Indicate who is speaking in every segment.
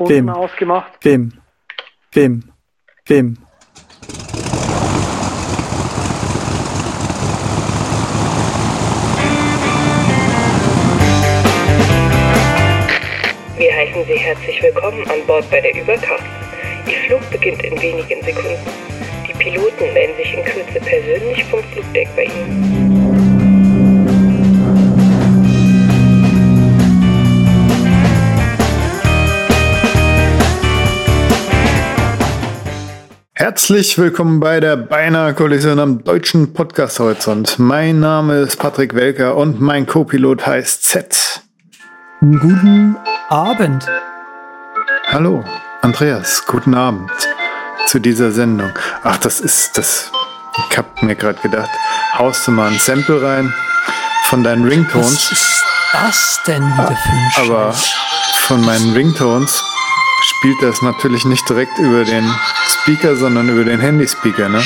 Speaker 1: Wem? ausgemacht.
Speaker 2: Wem? Wem? Wem?
Speaker 3: Wir heißen Sie herzlich willkommen an Bord bei der Überkraft. Ihr Flug beginnt in wenigen Sekunden. Die Piloten melden sich in Kürze persönlich vom Flugdeck bei Ihnen.
Speaker 2: Herzlich willkommen bei der Beinahe Kollision am deutschen Podcast Horizont. Mein Name ist Patrick Welker und mein Co-Pilot heißt Z.
Speaker 1: Guten Abend.
Speaker 2: Hallo, Andreas, guten Abend zu dieser Sendung. Ach, das ist das. Ich hab mir gerade gedacht, haust du mal ein Sample rein von deinen Ringtones.
Speaker 1: Was ist das denn wieder für ein
Speaker 2: Scheiß? Aber von meinen Ringtones spielt das natürlich nicht direkt über den Speaker, sondern über den Handyspeaker, ne?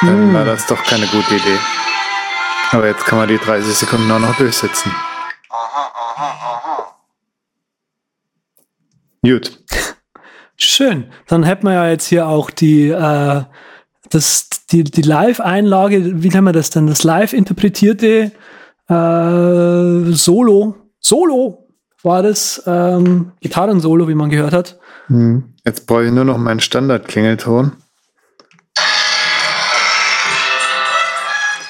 Speaker 2: Dann hm. war das doch keine gute Idee. Aber jetzt kann man die 30 Sekunden auch noch durchsetzen. Aha, aha, aha. Gut.
Speaker 1: Schön. Dann hätten wir ja jetzt hier auch die, äh, das, die, die Live-Einlage, wie nennen wir das denn? Das live interpretierte äh, Solo. Solo war das ähm, Gitarren-Solo, wie man gehört hat.
Speaker 2: Hm. Jetzt brauche ich nur noch meinen Standard-Klingelton.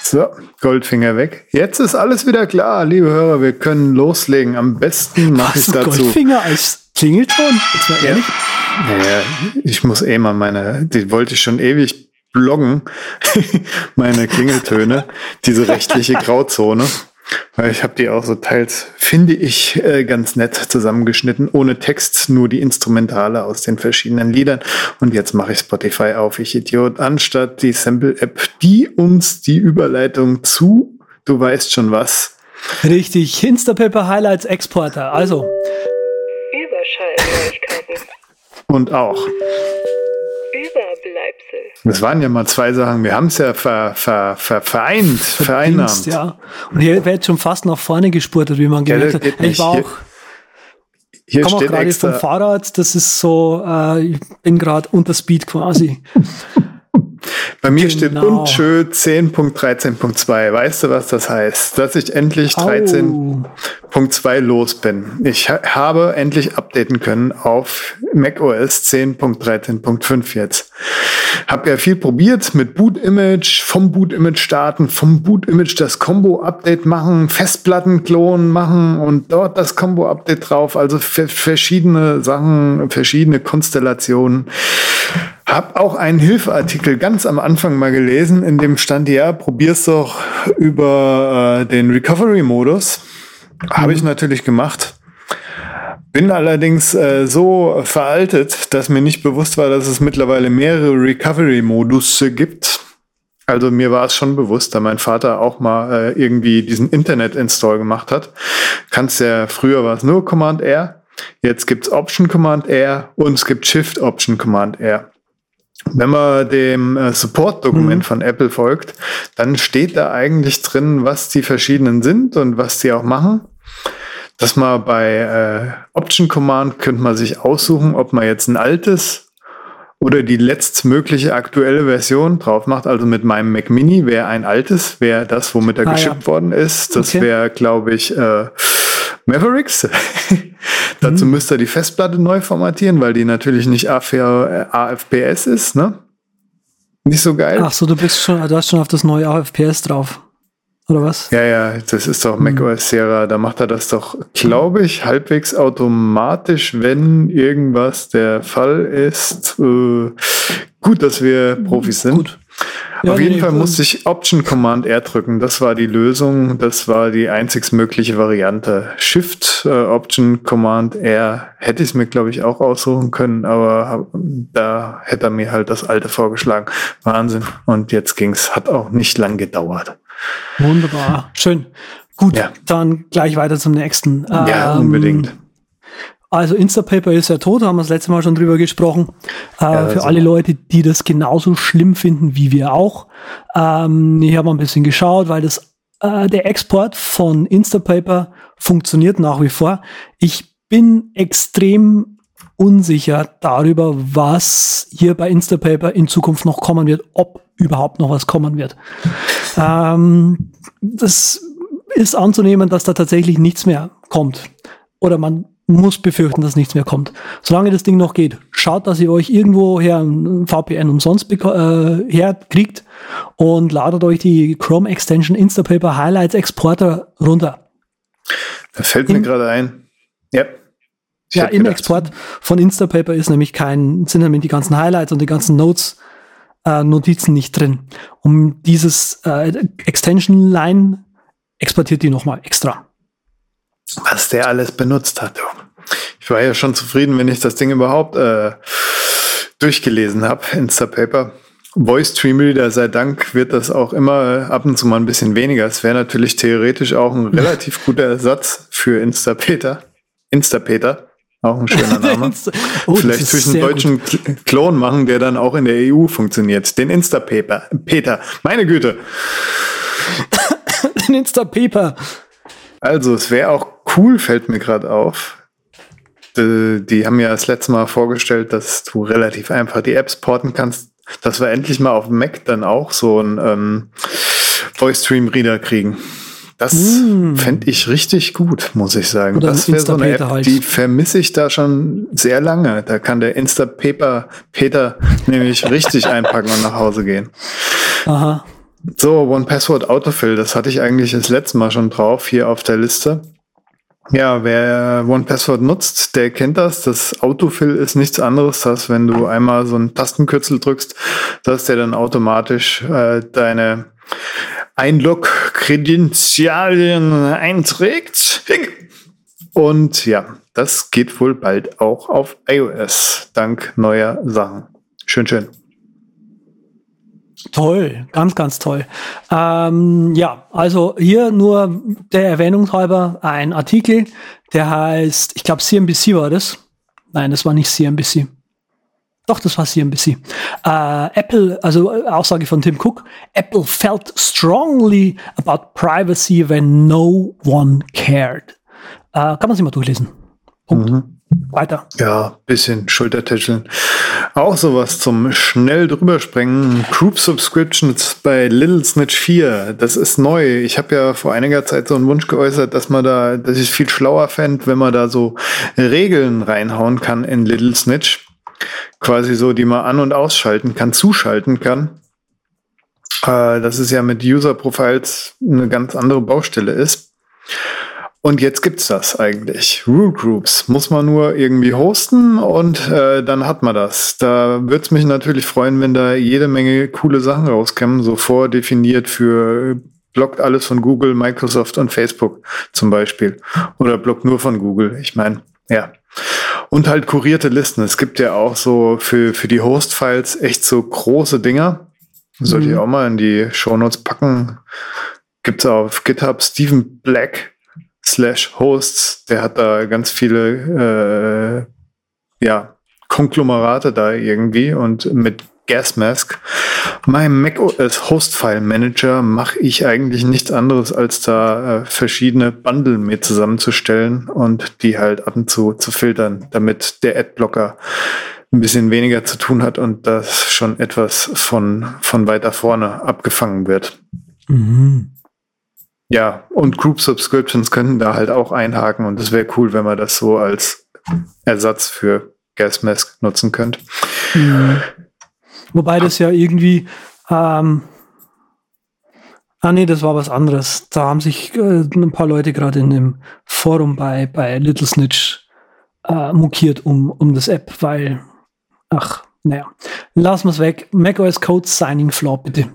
Speaker 2: So, Goldfinger weg. Jetzt ist alles wieder klar, liebe Hörer. Wir können loslegen. Am besten mache ich dazu.
Speaker 1: Goldfinger als Klingelton? Jetzt mal ehrlich.
Speaker 2: Ja. Naja, ich muss eh mal meine, die wollte ich schon ewig bloggen, meine Klingeltöne, diese rechtliche Grauzone. Ich habe die auch so teils, finde ich, äh, ganz nett zusammengeschnitten, ohne Text, nur die Instrumentale aus den verschiedenen Liedern. Und jetzt mache ich Spotify auf, ich Idiot, anstatt die Sample-App, die uns die Überleitung zu, du weißt schon was.
Speaker 1: Richtig, Instapaper Highlights Exporter, also.
Speaker 3: Überschallneuigkeiten.
Speaker 2: Und auch. Das waren ja mal zwei Sachen. Wir haben es ja ver, ver, ver, vereint, vereinnahmt.
Speaker 1: Ja. Und hier wird schon fast nach vorne gespurtet, wie man gemerkt ja, hat. Ich war auch. Hier, hier komme auch gerade vom Fahrrad. Das ist so, äh, ich bin gerade unter Speed quasi.
Speaker 2: Bei mir genau. steht unschö 10.13.2. Weißt du, was das heißt? Dass ich endlich 13.2 los bin. Ich ha habe endlich updaten können auf macOS 10.13.5 jetzt. Hab ja viel probiert mit Boot-Image, vom Boot-Image starten, vom Boot-Image das Combo-Update machen, Festplatten klonen machen und dort das Combo-Update drauf. Also verschiedene Sachen, verschiedene Konstellationen. Hab auch einen Hilfeartikel ganz am Anfang mal gelesen, in dem stand, ja, probier's doch über äh, den Recovery-Modus. Mhm. Habe ich natürlich gemacht. Bin allerdings äh, so veraltet, dass mir nicht bewusst war, dass es mittlerweile mehrere Recovery-Modus gibt. Also mir war es schon bewusst, da mein Vater auch mal äh, irgendwie diesen Internet-Install gemacht hat. Kannst ja, früher war es nur Command R, jetzt gibt's Option Command R und es gibt Shift Option Command R. Wenn man dem äh, Support-Dokument mhm. von Apple folgt, dann steht da eigentlich drin, was die verschiedenen sind und was die auch machen. Dass man bei äh, Option Command könnte man sich aussuchen, ob man jetzt ein altes oder die letztmögliche aktuelle Version drauf macht. Also mit meinem Mac Mini wäre ein altes, wäre das, womit er ah, geschippt ja. worden ist. Das okay. wäre, glaube ich, äh, Mavericks. Dazu mhm. müsste er die Festplatte neu formatieren, weil die natürlich nicht AFPS ist, ne? Nicht so geil.
Speaker 1: Ach so, du bist schon, du hast schon auf das neue AFPS drauf. Oder was?
Speaker 2: Ja, ja, das ist doch mhm. macOS Sierra. Da macht er das doch, glaube ich, halbwegs automatisch, wenn irgendwas der Fall ist. Äh, gut, dass wir Profis sind. Gut. Ja, Auf jeden nee, Fall musste ich Option Command R drücken. Das war die Lösung. Das war die einzig mögliche Variante. Shift äh, Option Command R hätte ich es mir, glaube ich, auch aussuchen können, aber da hätte er mir halt das alte vorgeschlagen. Wahnsinn. Und jetzt ging's. Hat auch nicht lang gedauert.
Speaker 1: Wunderbar. Schön. Gut, ja. dann gleich weiter zum nächsten.
Speaker 2: Ja, ähm, unbedingt.
Speaker 1: Also Instapaper ist ja tot, haben wir das letzte Mal schon drüber gesprochen. Äh, ja, für alle Leute, die das genauso schlimm finden wie wir auch. Ähm, ich habe ein bisschen geschaut, weil das äh, der Export von Instapaper funktioniert nach wie vor. Ich bin extrem unsicher darüber, was hier bei Instapaper in Zukunft noch kommen wird, ob überhaupt noch was kommen wird. Ähm, das ist anzunehmen, dass da tatsächlich nichts mehr kommt. Oder man muss befürchten, dass nichts mehr kommt. Solange das Ding noch geht, schaut, dass ihr euch irgendwo her ein VPN umsonst äh, herkriegt und ladet euch die Chrome Extension Instapaper Highlights Exporter runter.
Speaker 2: Da fällt mir gerade ein.
Speaker 1: Ja. ja, im gedacht. Export von Instapaper ist nämlich kein, sind nämlich die ganzen Highlights und die ganzen Notes, äh, Notizen nicht drin. Um dieses äh, Extension Line exportiert die nochmal extra.
Speaker 2: Was der alles benutzt hat. Ich war ja schon zufrieden, wenn ich das Ding überhaupt äh, durchgelesen habe, Instapaper. Voice Stream Reader sei Dank wird das auch immer ab und zu mal ein bisschen weniger. Es wäre natürlich theoretisch auch ein relativ guter Ersatz für Instapeter. Instapeter, auch ein schöner Name. oh, Vielleicht zwischen deutschen gut. Klon machen, der dann auch in der EU funktioniert. Den Instapaper. Peter, meine Güte.
Speaker 1: Den Instapaper.
Speaker 2: Also, es wäre auch cool, fällt mir gerade auf. Die, die haben ja das letzte Mal vorgestellt, dass du relativ einfach die Apps porten kannst dass wir endlich mal auf Mac dann auch so ein ähm, Voice Stream Reader kriegen. Das mm. fände ich richtig gut, muss ich sagen. Oder das wäre so eine App, halt. die vermisse ich da schon sehr lange. Da kann der Instapaper Peter nämlich richtig einpacken und nach Hause gehen. Aha. So, One Password Autofill, das hatte ich eigentlich das letzte Mal schon drauf hier auf der Liste. Ja, wer OnePassword nutzt, der kennt das. Das Autofill ist nichts anderes, als wenn du einmal so einen Tastenkürzel drückst, dass der dann automatisch äh, deine Einlog-Kredenzialien einträgt. Und ja, das geht wohl bald auch auf iOS, dank neuer Sachen. Schön, schön.
Speaker 1: Toll, ganz, ganz toll. Ähm, ja, also hier nur der Erwähnung halber ein Artikel, der heißt, ich glaube CNBC war das. Nein, das war nicht CNBC. Doch, das war CNBC. Äh, Apple, also Aussage von Tim Cook, Apple felt strongly about privacy when no one cared. Äh, kann man sich mal durchlesen. Punkt. Mhm. Weiter.
Speaker 2: Ja, bisschen Schultertätscheln. Auch sowas zum schnell drüberspringen. Group Subscriptions bei Little Snitch 4. Das ist neu. Ich habe ja vor einiger Zeit so einen Wunsch geäußert, dass man da, dass ich viel schlauer fände, wenn man da so Regeln reinhauen kann in Little Snitch. Quasi so, die man an- und ausschalten kann, zuschalten kann. Äh, das ist ja mit User Profiles eine ganz andere Baustelle ist. Und jetzt gibt's das eigentlich. Rule Groups muss man nur irgendwie hosten und äh, dann hat man das. Da würde es mich natürlich freuen, wenn da jede Menge coole Sachen rauskommen, so vordefiniert für blockt alles von Google, Microsoft und Facebook zum Beispiel. Oder blockt nur von Google. Ich meine, ja. Und halt kurierte Listen. Es gibt ja auch so für, für die Host-Files echt so große Dinger. Sollte mhm. ich auch mal in die Shownotes packen. Gibt's auf GitHub Stephen Black slash Hosts, der hat da ganz viele äh, ja, Konglomerate da irgendwie und mit Gasmask. Mein macOS Hostfile Manager mache ich eigentlich nichts anderes, als da äh, verschiedene Bundle mir zusammenzustellen und die halt ab und zu zu filtern, damit der Adblocker ein bisschen weniger zu tun hat und das schon etwas von, von weiter vorne abgefangen wird. Mhm. Ja, und Group Subscriptions könnten da halt auch einhaken und es wäre cool, wenn man das so als Ersatz für Gasmask nutzen könnte.
Speaker 1: Mhm. Wobei das ja irgendwie, ähm, ah nee, das war was anderes. Da haben sich äh, ein paar Leute gerade in dem Forum bei, bei Little Snitch äh, mokiert um, um das App, weil, ach, naja, lassen wir es weg. macOS Code Signing Flaw, bitte.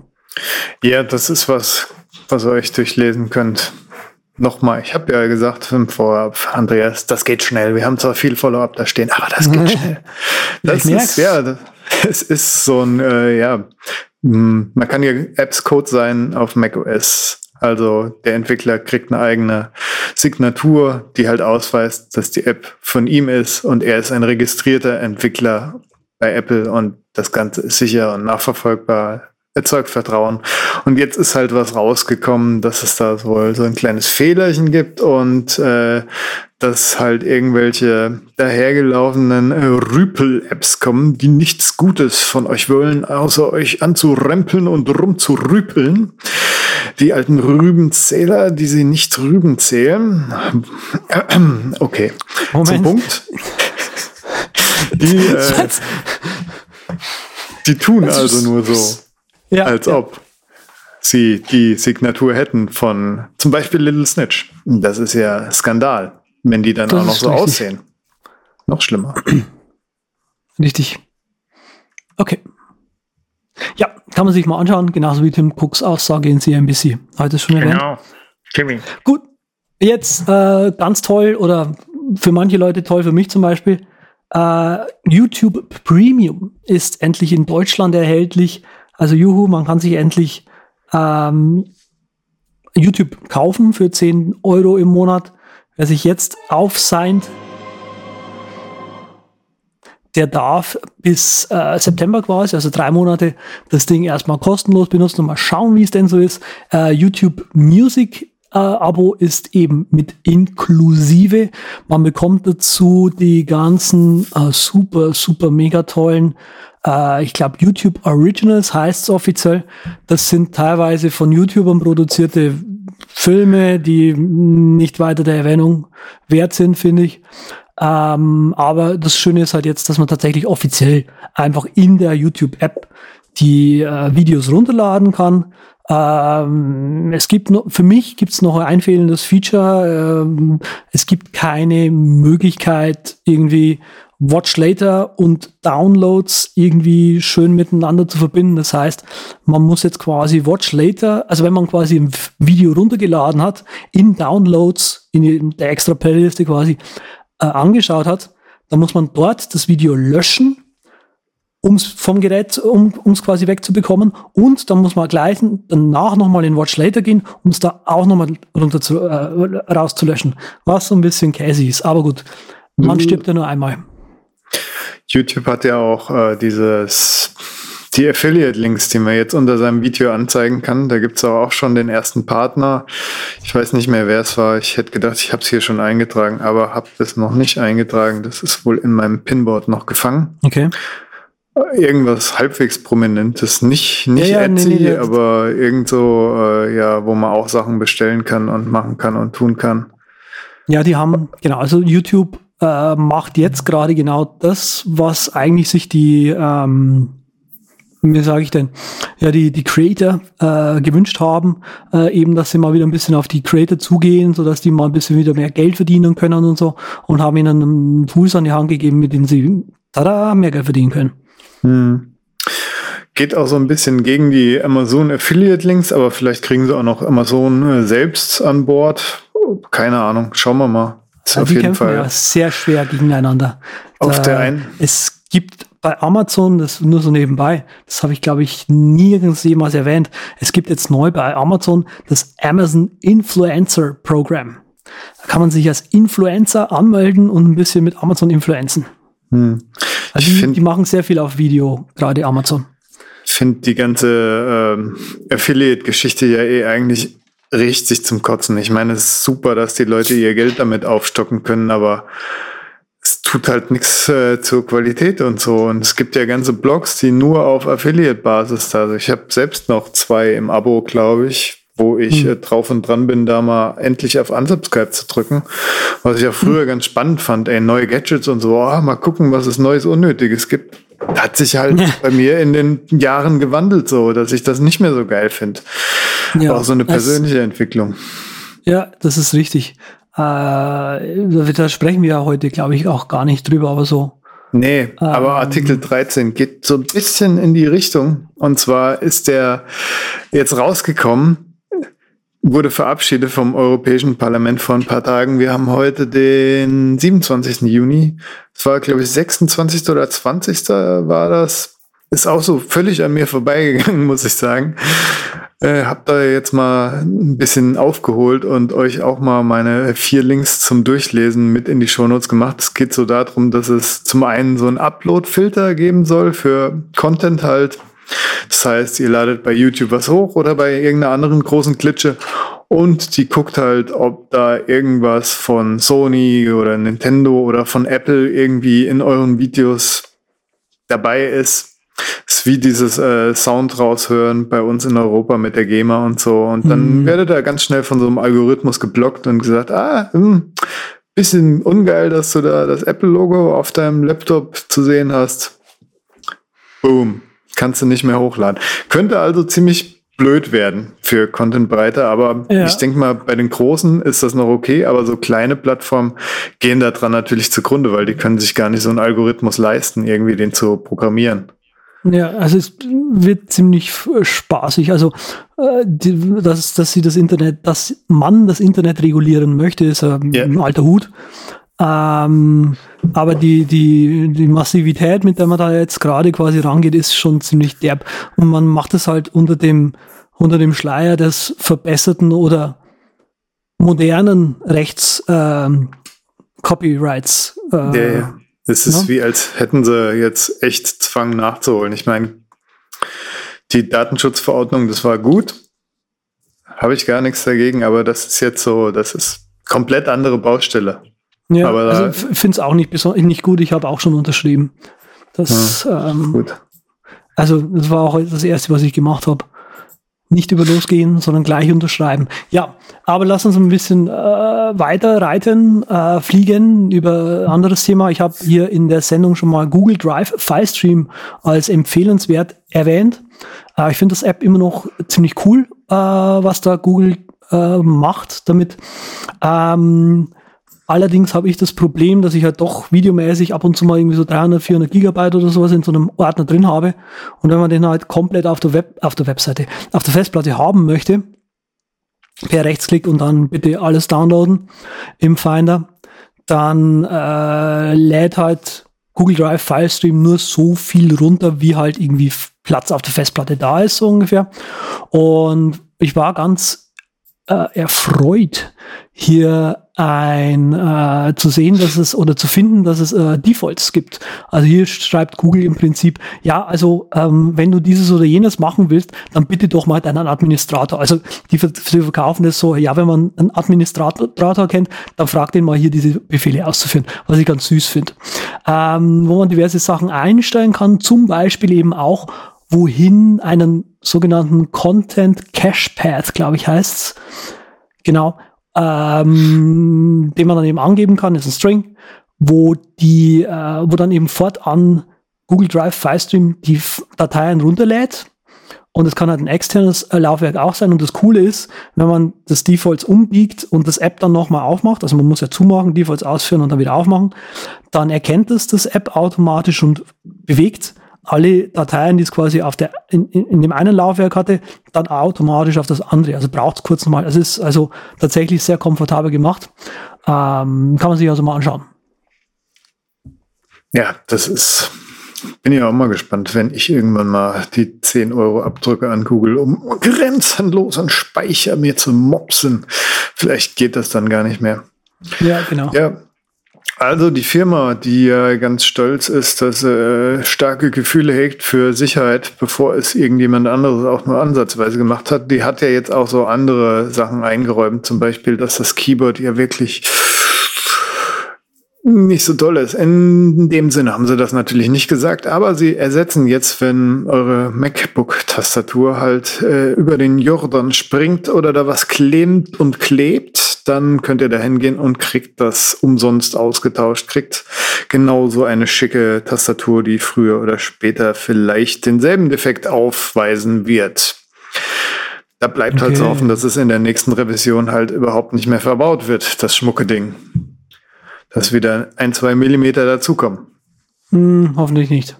Speaker 2: Ja, das ist was was ihr euch durchlesen könnt. Nochmal, ich habe ja gesagt im Vorab, Andreas, das geht schnell. Wir haben zwar viel Follow-up da stehen, aber das geht schnell. Das ist, ja, es ist so ein, äh, ja, hm, man kann ja Apps-Code sein auf macOS. Also der Entwickler kriegt eine eigene Signatur, die halt ausweist, dass die App von ihm ist und er ist ein registrierter Entwickler bei Apple und das Ganze ist sicher und nachverfolgbar erzeugt Vertrauen. Und jetzt ist halt was rausgekommen, dass es da wohl so ein kleines Fehlerchen gibt und äh, dass halt irgendwelche dahergelaufenen äh, Rüpel-Apps kommen, die nichts Gutes von euch wollen, außer euch anzurempeln und rumzurüpeln. Die alten Rübenzähler, die sie nicht Rüben zählen. Okay, Moment. zum Punkt. Die, äh, die tun also nur so, ja, als ja. ob sie die Signatur hätten von zum Beispiel Little Snitch. Das ist ja Skandal, wenn die dann das auch noch so richtig. aussehen. Noch schlimmer.
Speaker 1: Richtig. Okay. Ja, kann man sich mal anschauen, genauso wie Tim Cooks Aussage in CNBC. Heute schon erwähnt. Genau. Timmy. Gut. Jetzt äh, ganz toll oder für manche Leute toll, für mich zum Beispiel. Äh, YouTube Premium ist endlich in Deutschland erhältlich. Also juhu, man kann sich endlich ähm, YouTube kaufen für 10 Euro im Monat. Wer sich jetzt aufseint, der darf bis äh, September quasi, also drei Monate, das Ding erstmal kostenlos benutzen und mal schauen, wie es denn so ist. Äh, YouTube Music äh, Abo ist eben mit inklusive. Man bekommt dazu die ganzen äh, super, super mega tollen äh, ich glaube, YouTube Originals heißt es offiziell. Das sind teilweise von YouTubern produzierte Filme, die nicht weiter der Erwähnung wert sind, finde ich. Ähm, aber das Schöne ist halt jetzt, dass man tatsächlich offiziell einfach in der YouTube-App die äh, Videos runterladen kann. Ähm, es gibt noch, für mich gibt es noch ein fehlendes Feature. Ähm, es gibt keine Möglichkeit, irgendwie Watch Later und Downloads irgendwie schön miteinander zu verbinden. Das heißt, man muss jetzt quasi Watch Later, also wenn man quasi ein Video runtergeladen hat, in Downloads, in der extra Playliste quasi äh, angeschaut hat, dann muss man dort das Video löschen um es vom Gerät, um es quasi wegzubekommen. Und dann muss man gleich danach nochmal in Watch Later gehen, um es da auch nochmal runter zu, äh, rauszulöschen. Was so ein bisschen käsig ist. Aber gut, man mhm. stirbt ja nur einmal.
Speaker 2: YouTube hat ja auch äh, dieses die Affiliate-Links, die man jetzt unter seinem Video anzeigen kann. Da gibt es auch schon den ersten Partner. Ich weiß nicht mehr, wer es war. Ich hätte gedacht, ich habe es hier schon eingetragen, aber habe es noch nicht eingetragen. Das ist wohl in meinem Pinboard noch gefangen.
Speaker 1: Okay
Speaker 2: irgendwas halbwegs Prominentes. Nicht, nicht ja, ja, Etsy, nee, nee, aber irgend so, äh, ja, wo man auch Sachen bestellen kann und machen kann und tun kann.
Speaker 1: Ja, die haben, genau, also YouTube äh, macht jetzt gerade genau das, was eigentlich sich die, ähm, wie sage ich denn, ja, die, die Creator äh, gewünscht haben, äh, eben, dass sie mal wieder ein bisschen auf die Creator zugehen, sodass die mal ein bisschen wieder mehr Geld verdienen können und so und haben ihnen einen Tools an die Hand gegeben, mit denen sie tada, mehr Geld verdienen können. Hm.
Speaker 2: Geht auch so ein bisschen gegen die Amazon Affiliate Links, aber vielleicht kriegen sie auch noch Amazon äh, selbst an Bord. Keine Ahnung, schauen wir mal.
Speaker 1: Ist auf jeden Fall ja sehr schwer gegeneinander.
Speaker 2: Auf da, der einen.
Speaker 1: Es gibt bei Amazon, das nur so nebenbei, das habe ich glaube ich nirgends jemals erwähnt. Es gibt jetzt neu bei Amazon das Amazon Influencer Program. Da kann man sich als Influencer anmelden und ein bisschen mit Amazon influenzen. Hm. Also die, die, machen sehr viel auf Video, gerade Amazon.
Speaker 2: Ich finde die ganze ähm, Affiliate-Geschichte ja eh eigentlich richtig zum Kotzen. Ich meine, es ist super, dass die Leute ihr Geld damit aufstocken können, aber es tut halt nichts äh, zur Qualität und so. Und es gibt ja ganze Blogs, die nur auf Affiliate-Basis da sind. Ich habe selbst noch zwei im Abo, glaube ich, wo ich hm. äh, drauf und dran bin, da mal endlich auf Unsubscribe zu drücken. Was ich ja früher hm. ganz spannend fand, ey, neue Gadgets und so, oh, mal gucken, was es Neues Unnötiges gibt. Hat sich halt ja. bei mir in den Jahren gewandelt, so, dass ich das nicht mehr so geil finde. Ja, auch so eine persönliche das, Entwicklung.
Speaker 1: Ja, das ist richtig. Äh, da sprechen wir ja heute, glaube ich, auch gar nicht drüber, aber so.
Speaker 2: Nee, ähm, aber Artikel 13 geht so ein bisschen in die Richtung. Und zwar ist der jetzt rausgekommen, wurde verabschiedet vom Europäischen Parlament vor ein paar Tagen. Wir haben heute den 27. Juni. Es war, glaube ich, 26. oder 20. war das. Ist auch so völlig an mir vorbeigegangen, muss ich sagen. Äh, hab da jetzt mal ein bisschen aufgeholt und euch auch mal meine vier Links zum Durchlesen mit in die Shownotes gemacht. Es geht so darum, dass es zum einen so einen Upload-Filter geben soll für Content halt, Das heißt, ihr ladet bei YouTube was hoch oder bei irgendeiner anderen großen Klitsche und die guckt halt, ob da irgendwas von Sony oder Nintendo oder von Apple irgendwie in euren Videos dabei ist. Das ist wie dieses äh, Sound raushören bei uns in Europa mit der GEMA und so. Und dann mhm. werdet ihr ganz schnell von so einem Algorithmus geblockt und gesagt, ah, hm, bisschen ungeil, dass du da das Apple-Logo auf deinem Laptop zu sehen hast. Boom. Kannst du nicht mehr hochladen. Könnte also ziemlich blöd werden für Content-Breite, aber ja. ich denke mal, bei den Großen ist das noch okay, aber so kleine Plattformen gehen da dran natürlich zugrunde, weil die können sich gar nicht so einen Algorithmus leisten, irgendwie den zu programmieren.
Speaker 1: Ja, also es wird ziemlich spaßig. Also, äh, die, dass, dass sie das Internet, dass man das Internet regulieren möchte, ist äh, ja. ein alter Hut. Ähm, aber die, die, die Massivität, mit der man da jetzt gerade quasi rangeht, ist schon ziemlich derb. Und man macht es halt unter dem, unter dem Schleier des verbesserten oder modernen Rechts ähm, Copyrights.
Speaker 2: Äh, ja, ja. Es ist ja? wie, als hätten sie jetzt echt Zwang nachzuholen. Ich meine, die Datenschutzverordnung, das war gut. Habe ich gar nichts dagegen, aber das ist jetzt so, das ist komplett andere Baustelle.
Speaker 1: Ja, aber also finde es auch nicht, nicht gut. Ich habe auch schon unterschrieben. Das, ja, ähm, gut. Also das war auch das Erste, was ich gemacht habe. Nicht über losgehen, sondern gleich unterschreiben. Ja, aber lass uns ein bisschen äh, weiter reiten, äh, fliegen über anderes Thema. Ich habe hier in der Sendung schon mal Google Drive Filestream als empfehlenswert erwähnt. Äh, ich finde das App immer noch ziemlich cool, äh, was da Google äh, macht damit. Ähm, Allerdings habe ich das Problem, dass ich halt doch videomäßig ab und zu mal irgendwie so 300, 400 Gigabyte oder sowas in so einem Ordner drin habe. Und wenn man den halt komplett auf der Web, auf der Webseite, auf der Festplatte haben möchte, per Rechtsklick und dann bitte alles downloaden im Finder, dann äh, lädt halt Google Drive Filestream nur so viel runter, wie halt irgendwie Platz auf der Festplatte da ist, so ungefähr. Und ich war ganz äh, erfreut, hier ein äh, zu sehen, dass es oder zu finden, dass es äh, Defaults gibt. Also hier schreibt Google im Prinzip, ja, also ähm, wenn du dieses oder jenes machen willst, dann bitte doch mal deinen Administrator. Also die, verkaufen das so, ja, wenn man einen Administrator kennt, dann fragt den mal hier diese Befehle auszuführen, was ich ganz süß finde. Ähm, wo man diverse Sachen einstellen kann, zum Beispiel eben auch, wohin einen sogenannten Content Cache Path, glaube ich, heißt's. Genau ähm, den man dann eben angeben kann, ist ein String, wo die, äh, wo dann eben fortan Google Drive Filestream die Dateien runterlädt. Und es kann halt ein externes äh, Laufwerk auch sein. Und das Coole ist, wenn man das Defaults umbiegt und das App dann nochmal aufmacht, also man muss ja zumachen, Defaults ausführen und dann wieder aufmachen, dann erkennt es das App automatisch und bewegt alle Dateien, die es quasi auf der, in, in, dem einen Laufwerk hatte, dann automatisch auf das andere. Also braucht es kurz mal. Es ist also tatsächlich sehr komfortabel gemacht. Ähm, kann man sich also mal anschauen.
Speaker 2: Ja, das ist, bin ja auch mal gespannt, wenn ich irgendwann mal die 10 Euro abdrücke an Google, um grenzenlos an Speicher mir zu mopsen. Vielleicht geht das dann gar nicht mehr.
Speaker 1: Ja, genau.
Speaker 2: Ja, also die Firma, die ja ganz stolz ist, dass sie äh, starke Gefühle hegt für Sicherheit, bevor es irgendjemand anderes auch nur ansatzweise gemacht hat, die hat ja jetzt auch so andere Sachen eingeräumt, zum Beispiel, dass das Keyboard ja wirklich nicht so toll ist. In dem Sinne haben sie das natürlich nicht gesagt, aber sie ersetzen jetzt, wenn eure MacBook-Tastatur halt äh, über den Jordan springt oder da was klemmt und klebt, dann könnt ihr da hingehen und kriegt das umsonst ausgetauscht, kriegt genauso eine schicke Tastatur, die früher oder später vielleicht denselben Defekt aufweisen wird. Da bleibt okay. halt zu hoffen, dass es in der nächsten Revision halt überhaupt nicht mehr verbaut wird, das schmucke Ding dass wieder ein, zwei Millimeter dazukommen.
Speaker 1: Hm, hoffentlich nicht.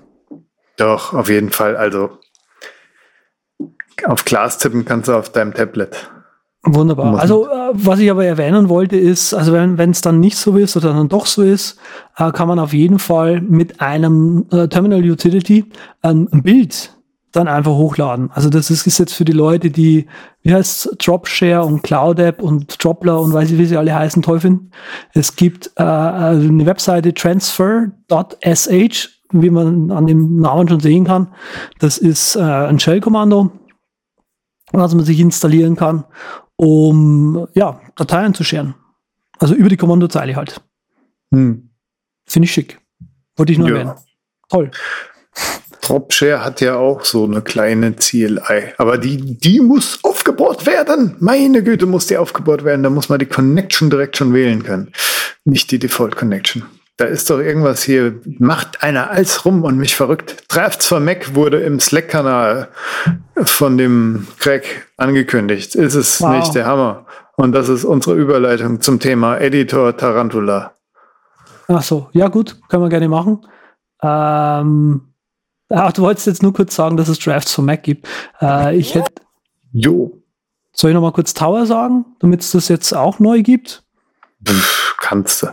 Speaker 2: Doch, auf jeden Fall. Also auf Glas tippen kannst du auf deinem Tablet.
Speaker 1: Wunderbar. Also, äh, was ich aber erwähnen wollte, ist, also wenn es dann nicht so ist oder dann doch so ist, äh, kann man auf jeden Fall mit einem äh, Terminal Utility ein Bild dann einfach hochladen. Also das ist, ist jetzt für die Leute, die, wie heißt Dropshare und Cloud App und Dropler und weiß ich, wie sie alle heißen, toll finden. Es gibt äh, also eine Webseite transfer.sh wie man an dem Namen schon sehen kann. Das ist äh, ein Shell-Kommando, was man sich installieren kann, um ja, Dateien zu scheren. Also über die Kommandozeile halt. Hm. Finde ich schick. Wollte ich nur ja. erwähnen. Toll.
Speaker 2: Dropshare hat ja auch so eine kleine CLI, aber die, die muss aufgebaut werden. Meine Güte, muss die aufgebaut werden. Da muss man die Connection direkt schon wählen können. Nicht die Default Connection. Da ist doch irgendwas hier, macht einer alles rum und mich verrückt. Drafts for Mac wurde im Slack-Kanal von dem Craig angekündigt. Ist es wow. nicht der Hammer? Und das ist unsere Überleitung zum Thema Editor Tarantula.
Speaker 1: Ach so, ja gut, können wir gerne machen. Ähm, ach, du wolltest jetzt nur kurz sagen, dass es Drafts for Mac gibt. Äh, ich hätte.
Speaker 2: Jo.
Speaker 1: Soll ich noch mal kurz Tower sagen, damit es das jetzt auch neu gibt?
Speaker 2: Pff, kannst du.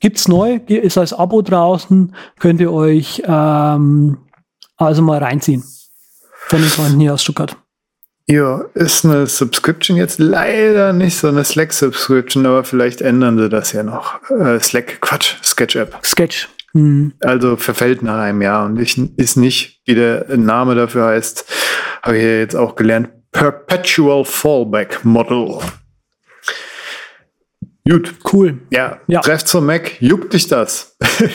Speaker 1: Gibt's neu, ist als Abo draußen, könnt ihr euch ähm, also mal reinziehen. Von den Freunden hier aus Stuttgart.
Speaker 2: Ja, ist eine Subscription jetzt leider nicht so eine Slack-Subscription, aber vielleicht ändern sie das ja noch. Äh, Slack, Quatsch, Sketch-App.
Speaker 1: Sketch.
Speaker 2: Mhm. Also verfällt nach einem Jahr und ich, ist nicht, wie der Name dafür heißt, habe ich ja jetzt auch gelernt, Perpetual Fallback Model. Gut.
Speaker 1: Cool.
Speaker 2: Ja, ja. Trefft zum Mac. Juckt dich das?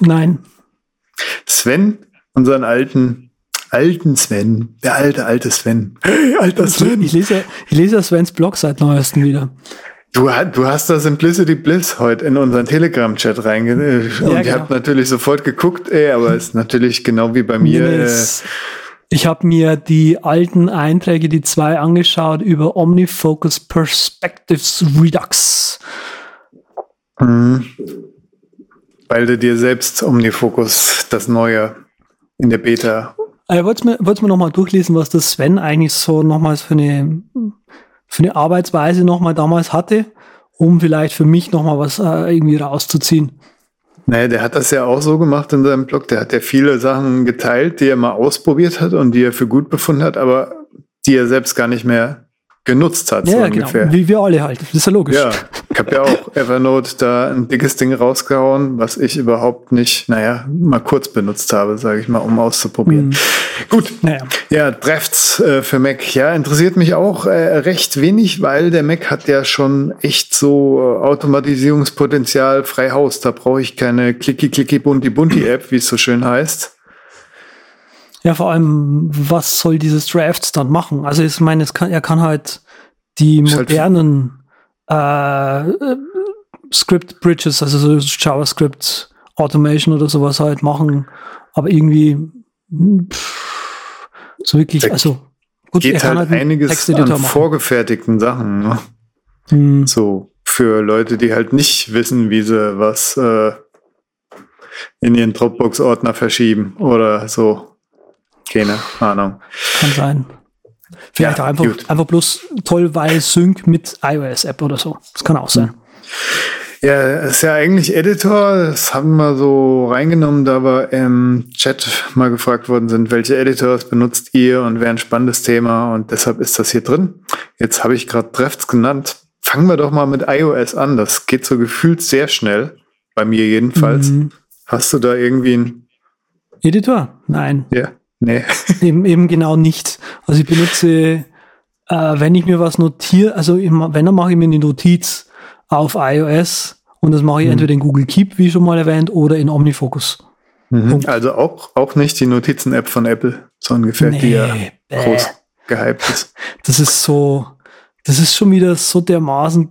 Speaker 1: Nein.
Speaker 2: Sven, unseren alten, alten Sven, der alte, alte Sven.
Speaker 1: Hey, alter Sven. Ich lese, ich lese Svens Blog seit neuestem wieder.
Speaker 2: Du, du hast das Simplicity Bliss heute in unseren Telegram-Chat reinge... Und ja, genau. ich habe natürlich sofort geguckt, ey, aber es ist natürlich genau wie bei mir. Nee, äh,
Speaker 1: ich habe mir die alten Einträge, die zwei angeschaut, über Omnifocus Perspectives Redux.
Speaker 2: Mhm. Weil du dir selbst Omnifocus, das neue in der Beta.
Speaker 1: Ich wollte mir, mir nochmal durchlesen, was das Sven eigentlich so nochmals für eine, für eine Arbeitsweise nochmal damals hatte, um vielleicht für mich nochmal was äh, irgendwie rauszuziehen.
Speaker 2: Naja, der hat das ja auch so gemacht in seinem Blog. Der hat ja viele Sachen geteilt, die er mal ausprobiert hat und die er für gut befunden hat, aber die er selbst gar nicht mehr genutzt hat.
Speaker 1: Ja, so genau. ungefähr. Wie wir alle halt. Das ist ja logisch.
Speaker 2: Ja, ich habe ja auch Evernote da ein dickes Ding rausgehauen, was ich überhaupt nicht, naja, mal kurz benutzt habe, sage ich mal, um auszuprobieren. Mhm. Gut. Naja. Ja, Drafts äh, für Mac. Ja, interessiert mich auch äh, recht wenig, weil der Mac hat ja schon echt so äh, Automatisierungspotenzial frei Haus. Da brauche ich keine Clicky Clicky Bunti Bunti App, wie es so schön heißt.
Speaker 1: Ja, vor allem, was soll dieses Drafts dann machen? Also ich meine, es kann, er kann halt die halt modernen äh, Script Bridges, also so JavaScript Automation oder sowas halt machen, aber irgendwie pff, so wirklich,
Speaker 2: da
Speaker 1: also
Speaker 2: gut, geht halt, halt einiges an machen. vorgefertigten Sachen, ne? Hm. So für Leute, die halt nicht wissen, wie sie was äh, in ihren Dropbox-Ordner verschieben oder so. Keine Ahnung.
Speaker 1: Kann sein. Vielleicht ja, auch einfach, einfach bloß toll, weil Sync mit iOS-App oder so. Das kann auch sein.
Speaker 2: Ja, ist ja eigentlich Editor. Das haben wir so reingenommen, da wir im Chat mal gefragt worden sind, welche Editors benutzt ihr und wäre ein spannendes Thema und deshalb ist das hier drin. Jetzt habe ich gerade Drafts genannt. Fangen wir doch mal mit iOS an. Das geht so gefühlt sehr schnell. Bei mir jedenfalls. Mhm. Hast du da irgendwie einen
Speaker 1: Editor? Nein.
Speaker 2: Ja. Nee.
Speaker 1: Eben, eben genau nicht. Also ich benutze, äh, wenn ich mir was notiere, also ich, wenn, dann mache ich mir eine Notiz auf iOS und das mache ich mhm. entweder in Google Keep, wie schon mal erwähnt, oder in OmniFocus.
Speaker 2: Mhm. Also auch, auch nicht die Notizen-App von Apple, so ungefähr, nee, die ja bäh. groß gehypt ist.
Speaker 1: Das ist so, das ist schon wieder so dermaßen,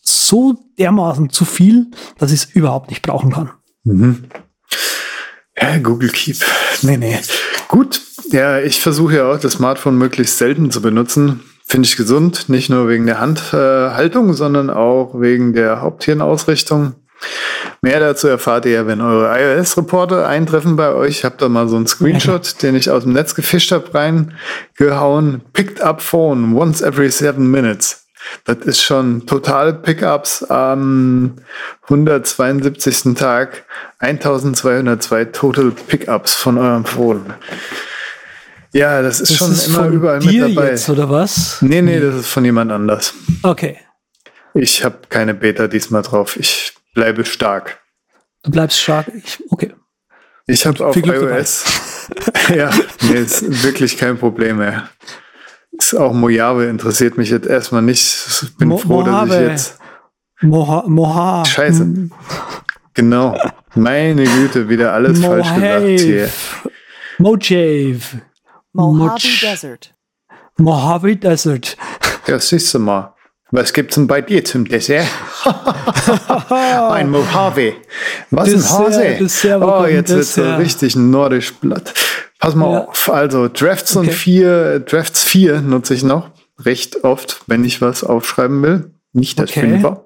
Speaker 1: so dermaßen zu viel, dass ich es überhaupt nicht brauchen kann.
Speaker 2: Mhm. Google Keep. Nee, nee. Gut, ja, ich versuche ja auch das Smartphone möglichst selten zu benutzen. Finde ich gesund, nicht nur wegen der Handhaltung, sondern auch wegen der Haupthirnausrichtung. Mehr dazu erfahrt ihr ja, wenn eure iOS-Reporter eintreffen bei euch. Ich habe da mal so einen Screenshot, den ich aus dem Netz gefischt habe, reingehauen. Picked up phone once every seven minutes. Das ist schon totale Pickups am 172. Tag. 1202 Total Pickups von eurem Phone. Ja, das ist das schon ist immer überall mit dabei. Jetzt,
Speaker 1: oder was?
Speaker 2: Nee, nee, das ist von jemand anders.
Speaker 1: Okay.
Speaker 2: Ich habe keine Beta diesmal drauf. Ich bleibe stark.
Speaker 1: Du bleibst stark. Ich, okay.
Speaker 2: Ich habe auf iOS. ja, nee, ist wirklich kein Problem mehr. Ist auch Mojave interessiert mich jetzt erstmal nicht. Ich bin Mo froh, Mojave. dass ich jetzt.
Speaker 1: Moha, Moha.
Speaker 2: Scheiße. Genau. Meine Güte, wieder alles Mohave. falsch gesagt hier.
Speaker 1: Mojave.
Speaker 4: Mojave Desert.
Speaker 1: Mojave Desert.
Speaker 2: Ja, siehst du mal. Was gibt's denn bei dir zum Dessert? ein Mojave. Was Dessert, ein Hase? Dessert, oh, jetzt wird so richtig nordisch blatt. Pass mal ja. auf. Also Drafts okay. und vier, Drafts 4 nutze ich noch recht oft, wenn ich was aufschreiben will. Nicht das okay. Fünfer.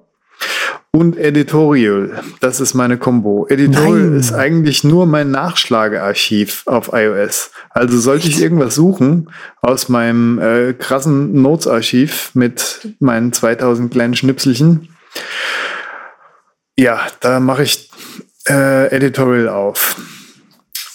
Speaker 2: Und Editorial, das ist meine Combo. Editorial Nein. ist eigentlich nur mein Nachschlagearchiv auf iOS. Also sollte ich irgendwas suchen aus meinem äh, krassen Notes-Archiv mit meinen 2000 kleinen Schnipselchen, ja, da mache ich äh, Editorial auf.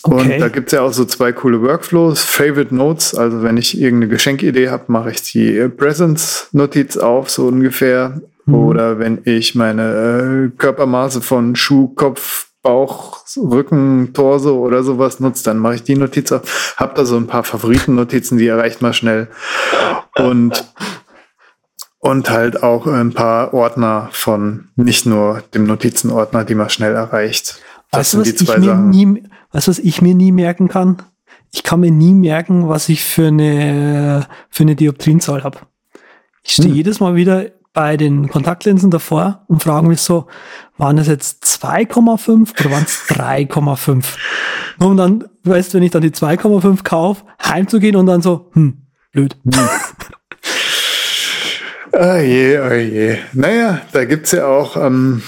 Speaker 2: Okay. Und da gibt's ja auch so zwei coole Workflows. Favorite Notes, also wenn ich irgendeine Geschenkidee habe, mache ich die Presents-Notiz auf, so ungefähr. Mhm. Oder wenn ich meine äh, Körpermaße von Schuh, Kopf, Bauch, Rücken, Torso oder sowas nutze, dann mache ich die Notiz auf. Hab da so ein paar Favoriten-Notizen, die erreicht mal schnell. Und und halt auch ein paar Ordner von nicht nur dem Notizenordner, die man schnell erreicht.
Speaker 1: Das weißt sind die zwei Sachen. Nie, weißt du, was ich mir nie merken kann? Ich kann mir nie merken, was ich für eine, für eine Dioptrienzahl habe. Ich stehe hm. jedes Mal wieder bei den Kontaktlinsen davor und frage mich so, waren das jetzt 2,5 oder waren es 3,5? Um dann, weißt du, wenn ich dann die 2,5 kaufe, heimzugehen und dann so, hm, blöd. Hm.
Speaker 2: oh je, oh je. Naja, da gibt's ja auch ähm,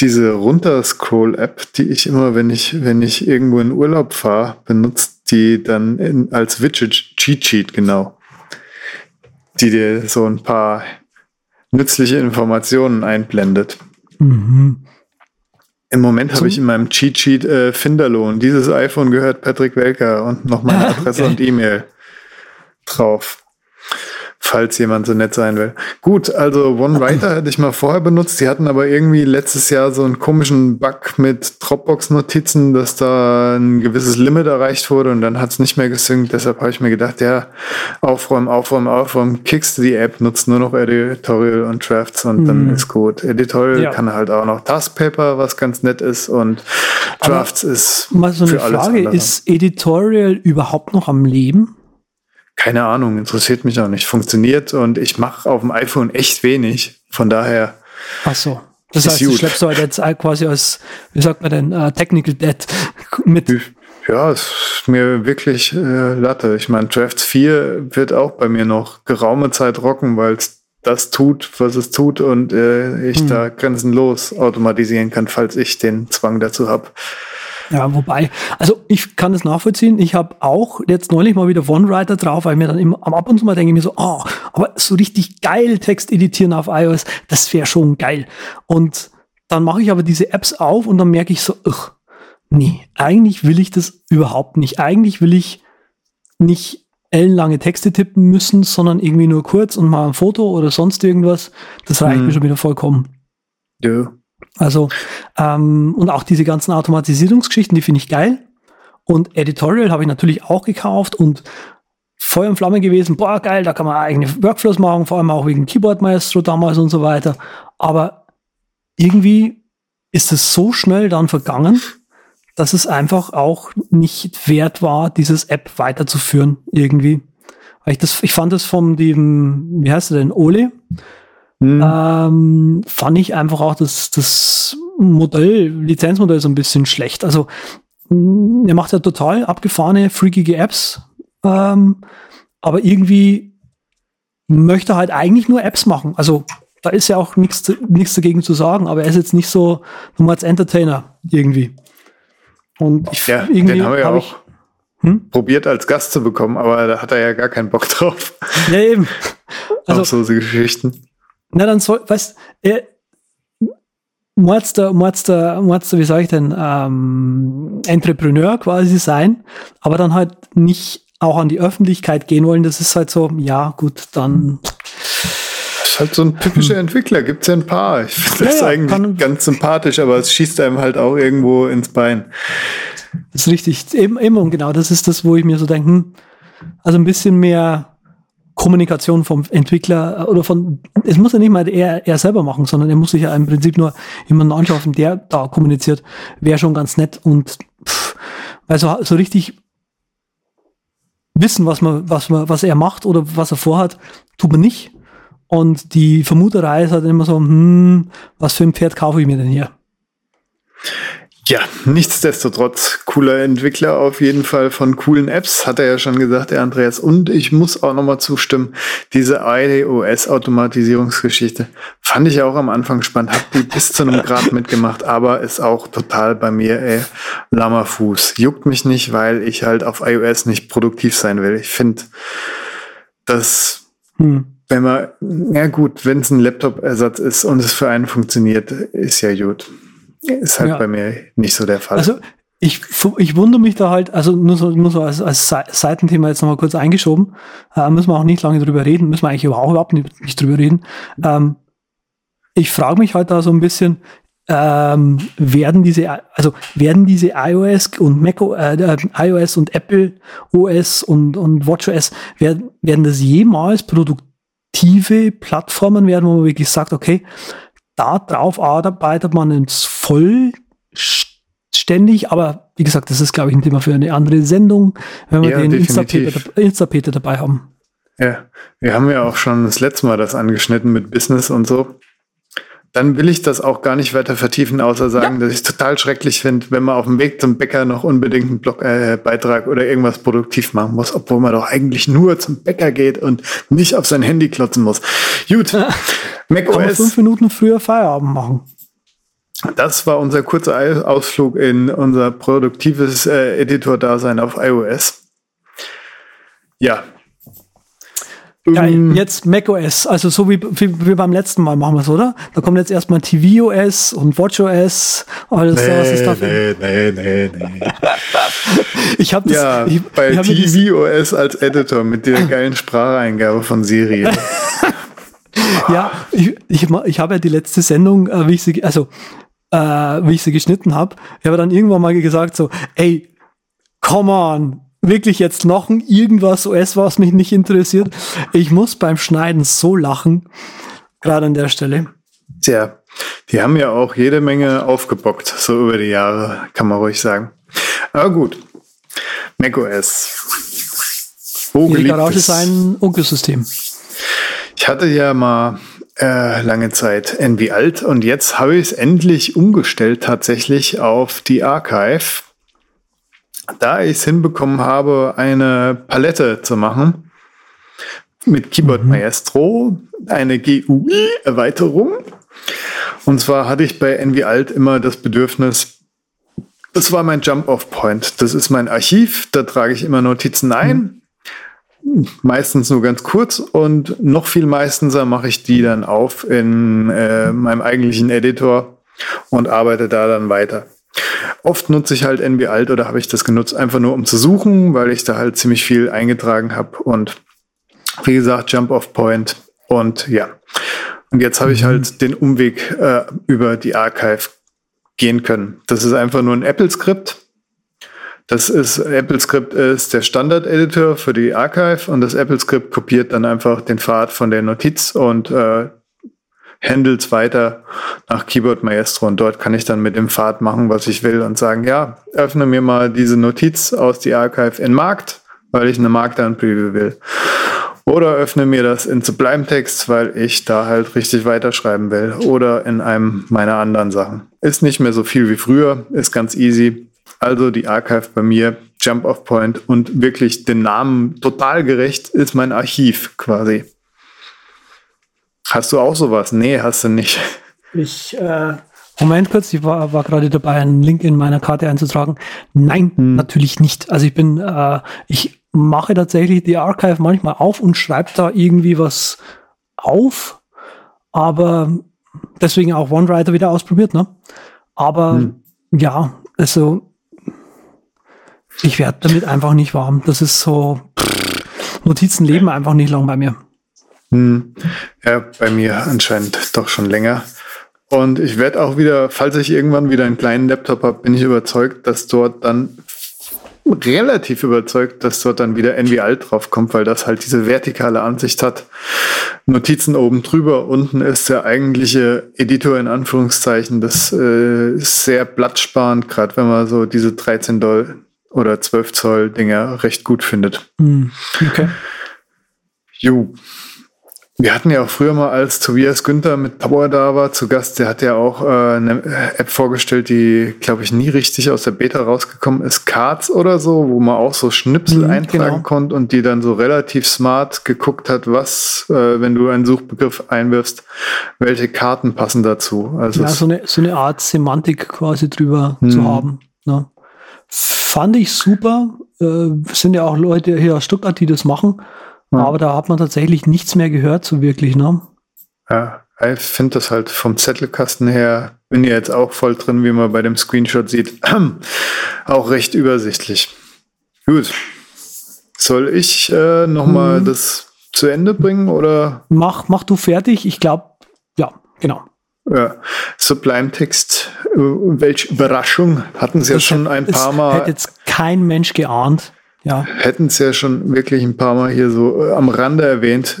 Speaker 2: diese Runterscroll-App, die ich immer, wenn ich, wenn ich irgendwo in Urlaub fahre, benutze die dann in, als Widget Cheat Sheet, genau. Die dir so ein paar nützliche Informationen einblendet. Mhm. Im Moment habe ich in meinem Cheat Sheet äh, Finderlohn. Dieses iPhone gehört Patrick Welker und noch meine Adresse okay. und E-Mail drauf falls jemand so nett sein will. Gut, also OneWriter hätte ich mal vorher benutzt. Die hatten aber irgendwie letztes Jahr so einen komischen Bug mit Dropbox-Notizen, dass da ein gewisses Limit erreicht wurde und dann hat es nicht mehr gesynkt. Deshalb habe ich mir gedacht, ja, aufräumen, aufräumen, aufräumen, kickst du die App, nutzt nur noch Editorial und Drafts und mhm. dann ist gut. Editorial ja. kann halt auch noch Taskpaper, was ganz nett ist und Drafts aber ist
Speaker 1: mal so eine Frage, andere. ist Editorial überhaupt noch am Leben?
Speaker 2: Keine Ahnung, interessiert mich auch nicht. Funktioniert und ich mache auf dem iPhone echt wenig. Von daher.
Speaker 1: Ach so. Das heißt, du schleppst du halt jetzt quasi als, wie sagt man denn, uh, Technical Debt mit.
Speaker 2: Ja, ist mir wirklich äh, Latte. Ich meine, Drafts 4 wird auch bei mir noch geraume Zeit rocken, weil es das tut, was es tut und äh, ich hm. da grenzenlos automatisieren kann, falls ich den Zwang dazu habe.
Speaker 1: Ja, wobei, also ich kann das nachvollziehen. Ich habe auch jetzt neulich mal wieder OneWriter drauf, weil ich mir dann immer ab und zu mal denke ich mir so, oh, aber so richtig geil Text editieren auf iOS, das wäre schon geil. Und dann mache ich aber diese Apps auf und dann merke ich so, ugh, nee, eigentlich will ich das überhaupt nicht. Eigentlich will ich nicht ellenlange Texte tippen müssen, sondern irgendwie nur kurz und mal ein Foto oder sonst irgendwas. Das reicht mhm. mir schon wieder vollkommen. Ja. Also, ähm, und auch diese ganzen Automatisierungsgeschichten, die finde ich geil. Und Editorial habe ich natürlich auch gekauft und Feuer und Flamme gewesen. Boah, geil, da kann man eigene Workflows machen, vor allem auch wegen Keyboard Maestro damals und so weiter. Aber irgendwie ist es so schnell dann vergangen, dass es einfach auch nicht wert war, dieses App weiterzuführen irgendwie. Ich, das, ich fand das von dem, wie heißt er denn, Ole? Mhm. Ähm, fand ich einfach auch das, das Modell, Lizenzmodell so ein bisschen schlecht. Also mm, er macht ja total abgefahrene, freakige Apps, ähm, aber irgendwie möchte er halt eigentlich nur Apps machen. Also da ist ja auch nichts nichts dagegen zu sagen, aber er ist jetzt nicht so nur als Entertainer irgendwie.
Speaker 2: Und ich ja, irgendwie den haben wir ja hab auch hm? probiert als Gast zu bekommen, aber da hat er ja gar keinen Bock drauf.
Speaker 1: Ja, eben.
Speaker 2: Also, Auf so Geschichten.
Speaker 1: Na, dann soll, weißt, er, Mordster, Mordster, Mordster, wie sage ich denn, ähm, Entrepreneur quasi sein, aber dann halt nicht auch an die Öffentlichkeit gehen wollen. Das ist halt so, ja, gut, dann.
Speaker 2: Das halt so ein typischer hm. Entwickler, gibt es ja ein paar. Ich finde das ja, eigentlich ganz sympathisch, aber es schießt einem halt auch irgendwo ins Bein.
Speaker 1: Das ist richtig, eben, eben und genau, das ist das, wo ich mir so denke, hm, also ein bisschen mehr Kommunikation vom Entwickler äh, oder von, es muss ja nicht mal er, er selber machen, sondern er muss sich ja im Prinzip nur jemanden anschaffen, der da kommuniziert, wäre schon ganz nett und pff, weil so, so richtig wissen, was man, was man, was er macht oder was er vorhat, tut man nicht. Und die Vermuterei ist halt immer so, hm, was für ein Pferd kaufe ich mir denn hier?
Speaker 2: Ja, nichtsdestotrotz cooler Entwickler auf jeden Fall von coolen Apps, hat er ja schon gesagt, der Andreas. Und ich muss auch nochmal zustimmen, diese iOS-Automatisierungsgeschichte fand ich auch am Anfang spannend, hab die bis zu einem Grad mitgemacht, aber ist auch total bei mir, ey, lammer Fuß. Juckt mich nicht, weil ich halt auf iOS nicht produktiv sein will. Ich finde, dass, hm. wenn man, ja gut, wenn es ein Laptop-Ersatz ist und es für einen funktioniert, ist ja gut. Ist halt ja. bei mir nicht so der Fall.
Speaker 1: Also ich, ich wundere mich da halt, also nur so, nur so als, als Seitenthema jetzt nochmal kurz eingeschoben, äh, müssen wir auch nicht lange drüber reden, müssen wir eigentlich auch überhaupt nicht, nicht drüber reden. Ähm, ich frage mich halt da so ein bisschen, ähm, werden diese, also werden diese iOS und Mac, äh, iOS und Apple OS und, und WatchOS, werden, werden das jemals produktive Plattformen werden, wo man wirklich sagt, okay, da drauf arbeitet man ins vollständig, aber wie gesagt, das ist, glaube ich, ein Thema für eine andere Sendung, wenn wir ja, den Instapeter Insta dabei haben.
Speaker 2: Ja, wir haben ja auch schon das letzte Mal das angeschnitten mit Business und so. Dann will ich das auch gar nicht weiter vertiefen, außer sagen, ja. dass ich es total schrecklich finde, wenn man auf dem Weg zum Bäcker noch unbedingt einen Blogbeitrag äh, oder irgendwas produktiv machen muss, obwohl man doch eigentlich nur zum Bäcker geht und nicht auf sein Handy klotzen muss. Gut.
Speaker 1: Mac Kann OS. fünf Minuten früher Feierabend machen.
Speaker 2: Das war unser kurzer Ausflug in unser produktives äh, Editor-Dasein auf iOS. Ja,
Speaker 1: ja, ähm, jetzt macOS, also so wie, wie, wie, beim letzten Mal machen wir es, oder? Da kommt jetzt erstmal tvOS und watchOS. Alles nee, was ist dafür? Nee, nee, nee, nee. ich habe das.
Speaker 2: Ja,
Speaker 1: ich,
Speaker 2: bei ich tvOS als Editor mit der geilen Spracheingabe von Siri.
Speaker 1: ja, ich, ich, ich habe ja die letzte Sendung, äh, wie ich sie, also äh, wie ich sie geschnitten habe, ich habe dann irgendwann mal gesagt so, ey, come on, wirklich jetzt noch ein irgendwas OS, was mich nicht interessiert. Ich muss beim Schneiden so lachen, gerade an der Stelle.
Speaker 2: Tja, die haben ja auch jede Menge aufgebockt, so über die Jahre, kann man ruhig sagen. Aber gut, macOS.
Speaker 1: Wo die Garage ist ein Ökosystem.
Speaker 2: Ich hatte ja mal äh, lange Zeit NV Alt und jetzt habe ich es endlich umgestellt tatsächlich auf die Archive da ich es hinbekommen habe, eine Palette zu machen mit Keyboard mhm. Maestro, eine GUI-Erweiterung. Und zwar hatte ich bei NV Alt immer das Bedürfnis, das war mein Jump-Off-Point. Das ist mein Archiv, da trage ich immer Notizen ein. Mhm. Meistens nur ganz kurz und noch viel meistens mache ich die dann auf in äh, meinem eigentlichen Editor und arbeite da dann weiter. Oft nutze ich halt NB Alt oder habe ich das genutzt, einfach nur um zu suchen, weil ich da halt ziemlich viel eingetragen habe und wie gesagt, Jump Off Point und ja. Und jetzt habe ich halt mhm. den Umweg äh, über die Archive gehen können. Das ist einfach nur ein Apple-Skript. Das ist, Apple-Script ist der Standard-Editor für die Archive und das Apple-Script kopiert dann einfach den Pfad von der Notiz und äh, Handles weiter nach Keyboard Maestro und dort kann ich dann mit dem Pfad machen, was ich will und sagen, ja, öffne mir mal diese Notiz aus die Archive in Markt, weil ich eine Markdown-Preview will. Oder öffne mir das in Sublime Text, weil ich da halt richtig weiterschreiben will. Oder in einem meiner anderen Sachen. Ist nicht mehr so viel wie früher, ist ganz easy. Also die Archive bei mir, Jump Off Point und wirklich den Namen total gerecht ist mein Archiv quasi. Hast du auch sowas? Nee, hast du nicht.
Speaker 1: Ich, äh, Moment kurz, ich war, war gerade dabei, einen Link in meiner Karte einzutragen. Nein, hm. natürlich nicht. Also ich bin, äh, ich mache tatsächlich die Archive manchmal auf und schreibe da irgendwie was auf, aber deswegen auch OneWriter wieder ausprobiert, ne? Aber hm. ja, also ich werde damit einfach nicht warm. Das ist so, Notizen leben einfach nicht lang bei mir.
Speaker 2: Hm. Ja, bei mir anscheinend doch schon länger. Und ich werde auch wieder, falls ich irgendwann wieder einen kleinen Laptop habe, bin ich überzeugt, dass dort dann relativ überzeugt, dass dort dann wieder Envy Alt drauf kommt, weil das halt diese vertikale Ansicht hat. Notizen oben drüber, unten ist der eigentliche Editor in Anführungszeichen. Das äh, ist sehr blattsparend, gerade wenn man so diese 13 Doll oder 12 Zoll Dinger recht gut findet.
Speaker 1: Mm, okay.
Speaker 2: Jo. Wir hatten ja auch früher mal, als Tobias Günther mit Tower da war, zu Gast, der hat ja auch äh, eine App vorgestellt, die, glaube ich, nie richtig aus der Beta rausgekommen ist. Cards oder so, wo man auch so Schnipsel mhm, eintragen genau. konnte und die dann so relativ smart geguckt hat, was, äh, wenn du einen Suchbegriff einwirfst, welche Karten passen dazu.
Speaker 1: Also ja, so eine, so eine Art Semantik quasi drüber mhm. zu haben. Ne? Fand ich super. Äh, sind ja auch Leute hier aus Stuttgart, die das machen. Ja. Aber da hat man tatsächlich nichts mehr gehört, so wirklich, ne?
Speaker 2: Ja, ich finde das halt vom Zettelkasten her, bin ja jetzt auch voll drin, wie man bei dem Screenshot sieht, auch recht übersichtlich. Gut. Soll ich äh, nochmal hm. das zu Ende bringen oder?
Speaker 1: Mach, mach du fertig. Ich glaube, ja, genau.
Speaker 2: Ja, Sublime Text, äh, welche Überraschung, hatten sie das ja schon ein paar Mal.
Speaker 1: Hätte jetzt kein Mensch geahnt. Ja.
Speaker 2: Hätten es ja schon wirklich ein paar Mal hier so äh, am Rande erwähnt.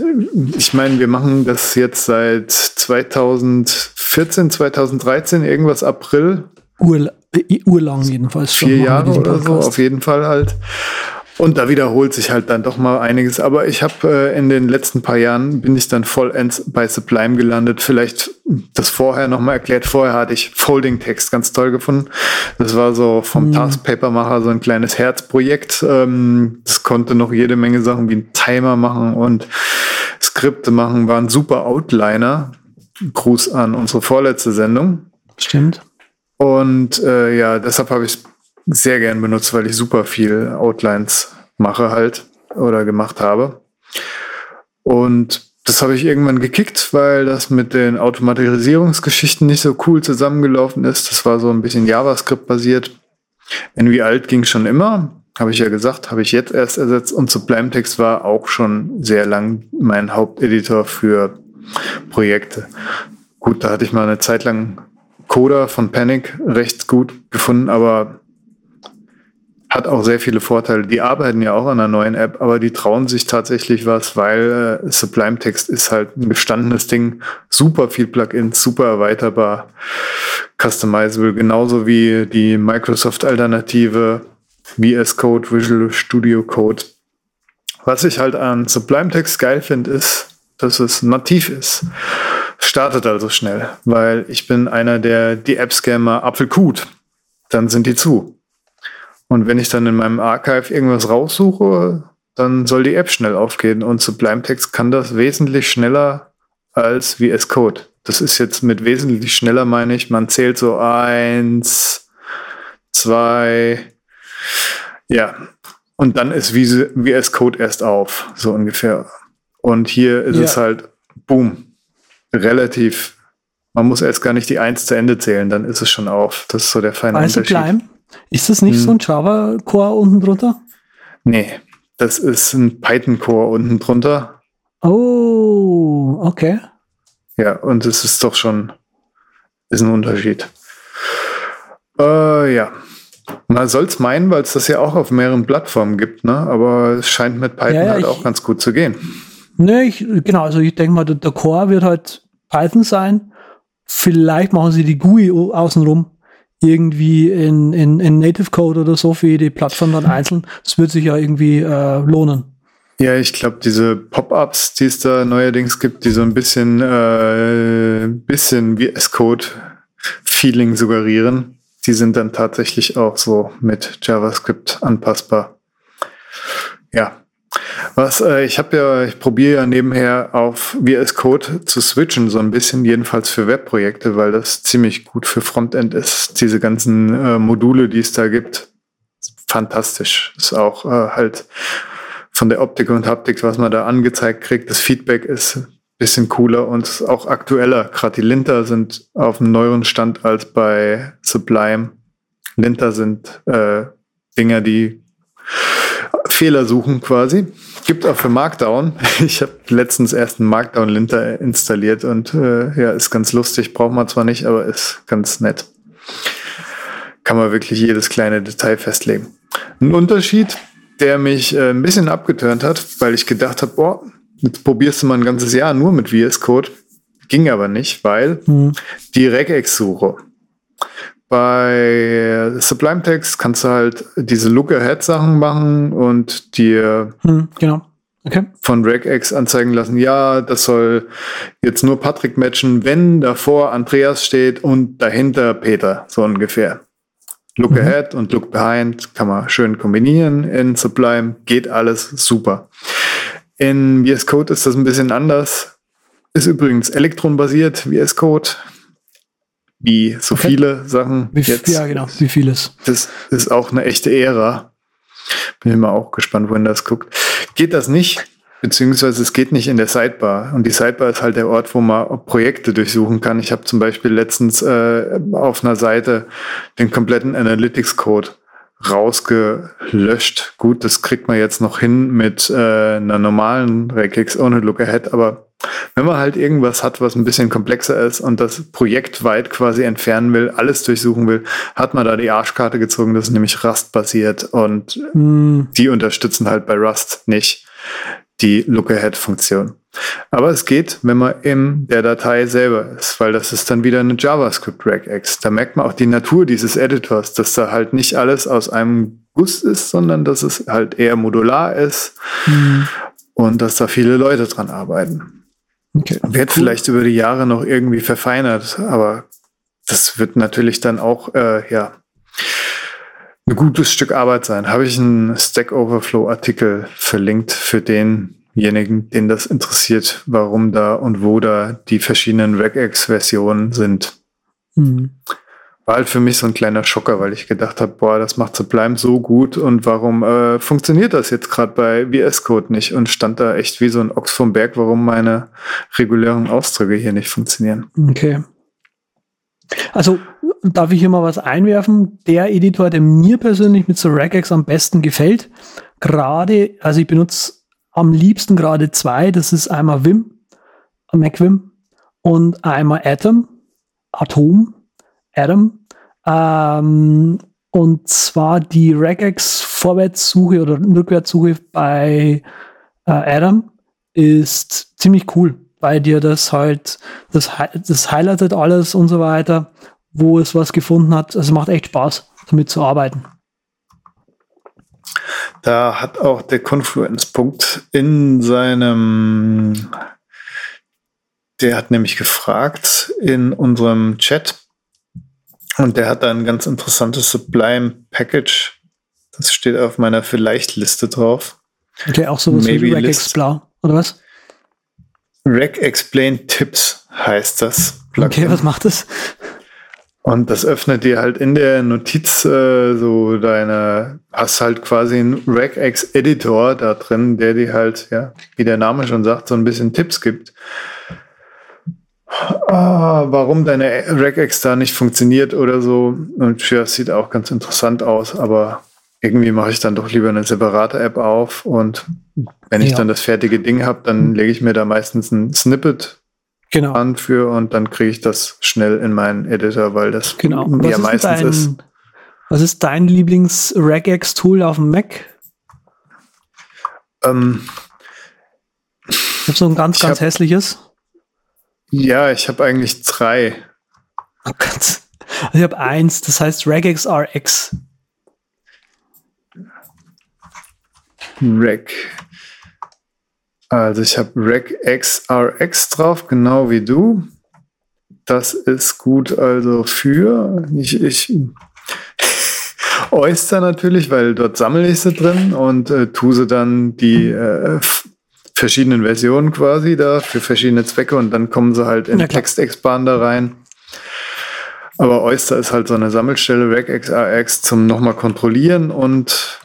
Speaker 2: Ich meine, wir machen das jetzt seit 2014, 2013, irgendwas April.
Speaker 1: Äh, urlang jedenfalls
Speaker 2: schon. Vier Jahre oder so, auf jeden Fall halt. Und da wiederholt sich halt dann doch mal einiges. Aber ich habe äh, in den letzten paar Jahren bin ich dann vollends bei Sublime gelandet. Vielleicht das vorher nochmal erklärt. Vorher hatte ich Folding Text ganz toll gefunden. Das war so vom mhm. Taskpaper-Macher so ein kleines Herzprojekt. Ähm, das konnte noch jede Menge Sachen wie ein Timer machen und Skripte machen. War ein super Outliner. Gruß an unsere vorletzte Sendung.
Speaker 1: Stimmt.
Speaker 2: Und äh, ja, deshalb habe ich sehr gern benutzt, weil ich super viel Outlines mache halt oder gemacht habe. Und das habe ich irgendwann gekickt, weil das mit den Automatisierungsgeschichten nicht so cool zusammengelaufen ist. Das war so ein bisschen JavaScript basiert. NV alt ging schon immer, habe ich ja gesagt, habe ich jetzt erst ersetzt. Und Sublime Text war auch schon sehr lang mein Haupteditor für Projekte. Gut, da hatte ich mal eine Zeit lang Coda von Panic recht gut gefunden, aber hat auch sehr viele Vorteile. Die arbeiten ja auch an einer neuen App, aber die trauen sich tatsächlich was, weil äh, Sublime Text ist halt ein gestandenes Ding. Super viel Plugins, super erweiterbar, customizable, genauso wie die Microsoft-Alternative VS Code, Visual Studio Code. Was ich halt an Sublime Text geil finde, ist, dass es nativ ist. Startet also schnell, weil ich bin einer, der die App-Scammer Apfelkut. Dann sind die zu. Und wenn ich dann in meinem Archive irgendwas raussuche, dann soll die App schnell aufgehen. Und Sublime Text kann das wesentlich schneller als VS Code. Das ist jetzt mit wesentlich schneller, meine ich, man zählt so eins, zwei, ja. Und dann ist VS Code erst auf, so ungefähr. Und hier ist ja. es halt, boom, relativ. Man muss erst gar nicht die Eins zu Ende zählen, dann ist es schon auf. Das ist so der feine
Speaker 1: also
Speaker 2: Unterschied.
Speaker 1: Sublime? Ist das nicht hm. so ein Java-Core unten drunter?
Speaker 2: Nee, das ist ein Python-Core unten drunter.
Speaker 1: Oh, okay.
Speaker 2: Ja, und es ist doch schon ist ein Unterschied. Äh, ja. Man soll es meinen, weil es das ja auch auf mehreren Plattformen gibt, ne? Aber es scheint mit Python ja, ja, halt ich, auch ganz gut zu gehen.
Speaker 1: Ne, ich, genau, also ich denke mal, der, der Core wird halt Python sein. Vielleicht machen sie die GUI außenrum irgendwie in, in, in Native Code oder so für jede Plattform dann einzeln. Das wird sich ja irgendwie äh, lohnen.
Speaker 2: Ja, ich glaube, diese Pop-ups, die es da neuerdings gibt, die so ein bisschen, äh, bisschen wie S-Code-Feeling suggerieren, die sind dann tatsächlich auch so mit JavaScript anpassbar. Ja, was, äh, ich habe ja, ich probiere ja nebenher auf VS Code zu switchen, so ein bisschen, jedenfalls für Webprojekte, weil das ziemlich gut für Frontend ist. Diese ganzen äh, Module, die es da gibt, fantastisch. Ist auch äh, halt von der Optik und Haptik, was man da angezeigt kriegt. Das Feedback ist ein bisschen cooler und auch aktueller. Gerade die Linter sind auf einem neueren Stand als bei Sublime. Linter sind äh, Dinger, die Fehler suchen quasi. Gibt auch für Markdown. Ich habe letztens erst einen Markdown-Linter installiert und äh, ja, ist ganz lustig. Braucht man zwar nicht, aber ist ganz nett. Kann man wirklich jedes kleine Detail festlegen. Ein Unterschied, der mich äh, ein bisschen abgeturnt hat, weil ich gedacht habe, boah, jetzt probierst du mal ein ganzes Jahr nur mit VS Code. Ging aber nicht, weil hm. die Regex-Suche. Bei Sublime Text kannst du halt diese Look-Ahead-Sachen machen und dir
Speaker 1: hm, genau. okay.
Speaker 2: von Regex anzeigen lassen, ja, das soll jetzt nur Patrick matchen, wenn davor Andreas steht und dahinter Peter, so ungefähr. Look mhm. ahead und look behind kann man schön kombinieren in Sublime, geht alles super. In VS Code ist das ein bisschen anders. Ist übrigens elektronbasiert, VS Code wie so okay. viele Sachen.
Speaker 1: Wie, jetzt. Ja, genau, wie vieles.
Speaker 2: Das ist auch eine echte Ära. Bin immer auch gespannt, wohin das guckt. Geht das nicht? Beziehungsweise es geht nicht in der Sidebar. Und die Sidebar ist halt der Ort, wo man Projekte durchsuchen kann. Ich habe zum Beispiel letztens äh, auf einer Seite den kompletten Analytics-Code rausgelöscht. Gut, das kriegt man jetzt noch hin mit äh, einer normalen Regex ohne Look Ahead, aber wenn man halt irgendwas hat, was ein bisschen komplexer ist und das projektweit quasi entfernen will, alles durchsuchen will, hat man da die Arschkarte gezogen. Das ist nämlich Rust-basiert und mm. die unterstützen halt bei Rust nicht die Look-Ahead-Funktion. Aber es geht, wenn man in der Datei selber ist, weil das ist dann wieder eine JavaScript-Regex. Da merkt man auch die Natur dieses Editors, dass da halt nicht alles aus einem Guss ist, sondern dass es halt eher modular ist mhm. und dass da viele Leute dran arbeiten. Okay, wird cool. vielleicht über die Jahre noch irgendwie verfeinert, aber das wird natürlich dann auch, äh, ja, ein gutes Stück Arbeit sein. Habe ich einen Stack Overflow Artikel verlinkt für denjenigen, den das interessiert, warum da und wo da die verschiedenen Regex Versionen sind. Mhm war halt für mich so ein kleiner Schocker, weil ich gedacht habe, boah, das macht Sublime so gut und warum äh, funktioniert das jetzt gerade bei VS Code nicht und stand da echt wie so ein Ochs vom Berg, warum meine regulären Ausdrücke hier nicht funktionieren.
Speaker 1: Okay. Also darf ich hier mal was einwerfen? Der Editor, der mir persönlich mit so Regex am besten gefällt, gerade, also ich benutze am liebsten gerade zwei, das ist einmal Vim, MacVim und einmal Atom, Atom, Atom. Ähm, und zwar die Regex Vorwärtssuche oder Rückwärtssuche bei äh, Adam ist ziemlich cool, weil dir das halt, das, das highlightet alles und so weiter, wo es was gefunden hat. Also macht echt Spaß, damit zu arbeiten.
Speaker 2: Da hat auch der Confluence-Punkt in seinem, der hat nämlich gefragt in unserem Chat, und der hat da ein ganz interessantes Sublime Package. Das steht auf meiner Vielleicht-Liste drauf.
Speaker 1: Okay, auch sowas Maybe wie Rack Explore, oder was?
Speaker 2: Rack Explain Tips heißt das.
Speaker 1: Plugin. Okay, was macht das?
Speaker 2: Und das öffnet dir halt in der Notiz äh, so deine, hast halt quasi einen Regex Editor da drin, der dir halt, ja, wie der Name schon sagt, so ein bisschen Tipps gibt ah, warum deine Regex da nicht funktioniert oder so. Und ja, sieht auch ganz interessant aus, aber irgendwie mache ich dann doch lieber eine separate App auf und wenn ich ja. dann das fertige Ding habe, dann lege ich mir da meistens ein Snippet genau. an für und dann kriege ich das schnell in meinen Editor, weil das
Speaker 1: genau.
Speaker 2: ja meistens dein, ist.
Speaker 1: Was ist dein Lieblings-Regex-Tool auf dem Mac? Ähm, ich habe so ein ganz, ganz hab, hässliches.
Speaker 2: Ja, ich habe eigentlich drei.
Speaker 1: Oh Gott. Also ich habe eins, das heißt Regex RX.
Speaker 2: Reg. Also ich habe Regex RX drauf, genau wie du. Das ist gut also für ich, ich Oyster natürlich, weil dort sammle ich sie drin und äh, tue sie dann die äh, verschiedenen Versionen quasi da für verschiedene Zwecke und dann kommen sie halt in Textexpander rein. Aber Oyster ist halt so eine Sammelstelle, regexrx zum nochmal kontrollieren und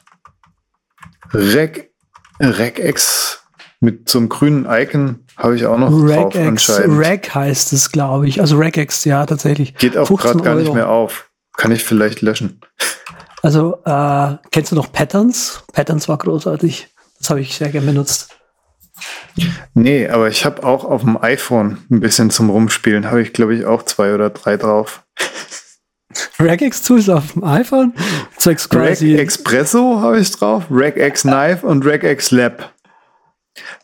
Speaker 2: Reg, regex mit so einem grünen Icon habe ich auch noch
Speaker 1: Regex, drauf anscheinend. Reg heißt es, glaube ich. Also regex, ja, tatsächlich.
Speaker 2: Geht auch gerade gar nicht mehr auf. Kann ich vielleicht löschen.
Speaker 1: Also, äh, kennst du noch Patterns? Patterns war großartig. Das habe ich sehr gerne benutzt.
Speaker 2: Nee, aber ich habe auch auf dem iPhone ein bisschen zum Rumspielen. Habe ich, glaube ich, auch zwei oder drei drauf.
Speaker 1: Regex Tools auf dem iPhone?
Speaker 2: Zwecks quasi. Reg Expresso habe ich drauf, Regex Knife und Regex Lab.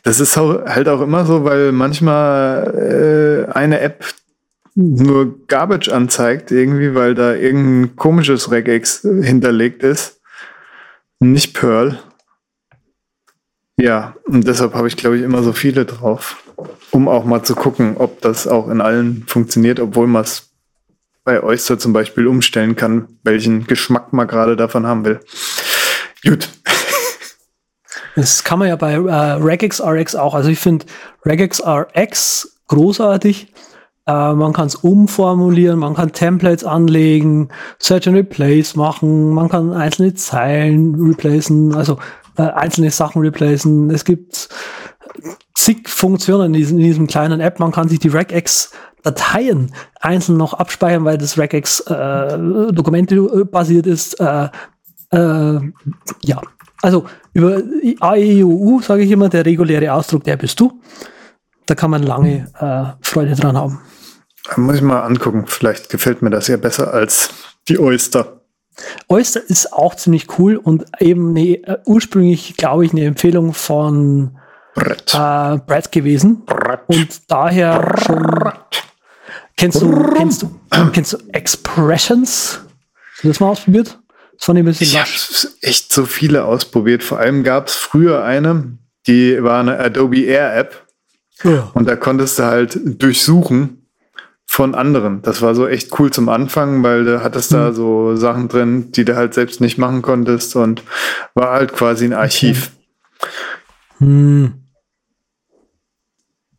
Speaker 2: Das ist halt auch immer so, weil manchmal äh, eine App nur Garbage anzeigt, irgendwie, weil da irgendein komisches Regex hinterlegt ist. Nicht Pearl. Ja, und deshalb habe ich, glaube ich, immer so viele drauf, um auch mal zu gucken, ob das auch in allen funktioniert, obwohl man es bei Oyster zum Beispiel umstellen kann, welchen Geschmack man gerade davon haben will. Gut.
Speaker 1: Das kann man ja bei äh, Regex RX auch. Also ich finde Regex RX großartig. Äh, man kann es umformulieren, man kann Templates anlegen, Search and Replace machen, man kann einzelne Zeilen replacen, also äh, einzelne Sachen replacen. Es gibt zig Funktionen in diesem, in diesem kleinen App. Man kann sich die Regex Dateien einzeln noch abspeichern, weil das Regex äh, Dokumente basiert ist. Äh, äh, ja, also über AEUU sage ich immer, der reguläre Ausdruck, der bist du. Da kann man lange äh, Freude dran haben.
Speaker 2: Muss ich mal angucken. Vielleicht gefällt mir das ja besser als die Oyster.
Speaker 1: Oyster ist auch ziemlich cool und eben äh, ursprünglich, glaube ich, eine Empfehlung von Brett, äh, Brett gewesen. Brett. Und daher Brett. schon Kennst du, kennst du, kennst du Expressions? Hast du das mal ausprobiert?
Speaker 2: Das fand ich ein bisschen Ich habe echt so viele ausprobiert. Vor allem gab es früher eine, die war eine Adobe Air App. Ja. Und da konntest du halt durchsuchen von anderen. Das war so echt cool zum Anfang, weil du hattest mhm. da so Sachen drin, die du halt selbst nicht machen konntest und war halt quasi ein Archiv. Okay. Hm.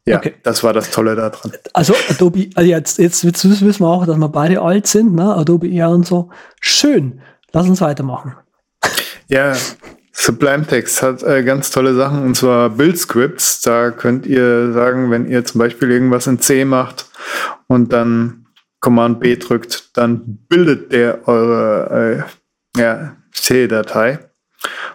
Speaker 2: Ja, okay. das war das Tolle daran.
Speaker 1: Also Adobe, also jetzt, jetzt, jetzt wissen wir auch, dass wir beide alt sind, ne? Adobe Air und so. Schön. Lass uns weitermachen.
Speaker 2: Ja, Sublime Text hat äh, ganz tolle Sachen und zwar Build Scripts. Da könnt ihr sagen, wenn ihr zum Beispiel irgendwas in C macht und dann Command B drückt, dann bildet der eure äh, ja, C-Datei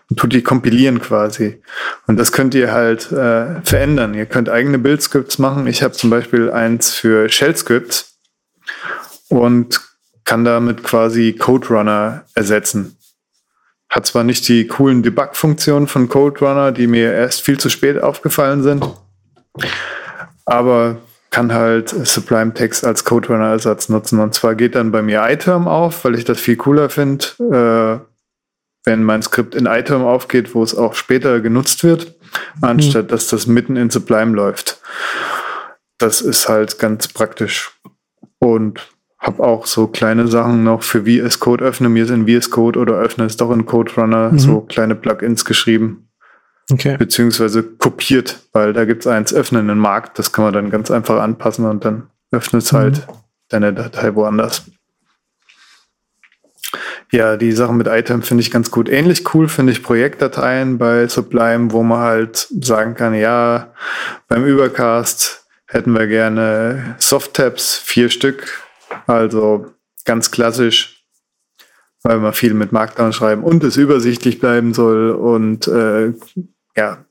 Speaker 2: und tut die kompilieren quasi. Und das könnt ihr halt äh, verändern. Ihr könnt eigene Build-Scripts machen. Ich habe zum Beispiel eins für Shell-Scripts und kann damit quasi Code Runner ersetzen. Hat zwar nicht die coolen Debug-Funktionen von Code Runner, die mir erst viel zu spät aufgefallen sind, aber kann halt Sublime Text als Code Runner Ersatz nutzen. Und zwar geht dann bei mir iTerm auf, weil ich das viel cooler finde. Äh, wenn mein Skript in Item aufgeht, wo es auch später genutzt wird, anstatt mhm. dass das mitten in Sublime läuft. Das ist halt ganz praktisch. Und habe auch so kleine Sachen noch für VS Code öffne mir es in VS Code oder öffne es doch in Code Runner, mhm. so kleine Plugins geschrieben. Okay. Beziehungsweise kopiert, weil da gibt es eins öffnen im Markt, das kann man dann ganz einfach anpassen und dann öffnet es halt mhm. deine Datei woanders. Ja, die Sachen mit Item finde ich ganz gut. Ähnlich cool finde ich Projektdateien bei Sublime, wo man halt sagen kann, ja, beim Übercast hätten wir gerne Soft-Tabs, vier Stück. Also ganz klassisch, weil man viel mit Markdown schreiben und es übersichtlich bleiben soll und äh, ja,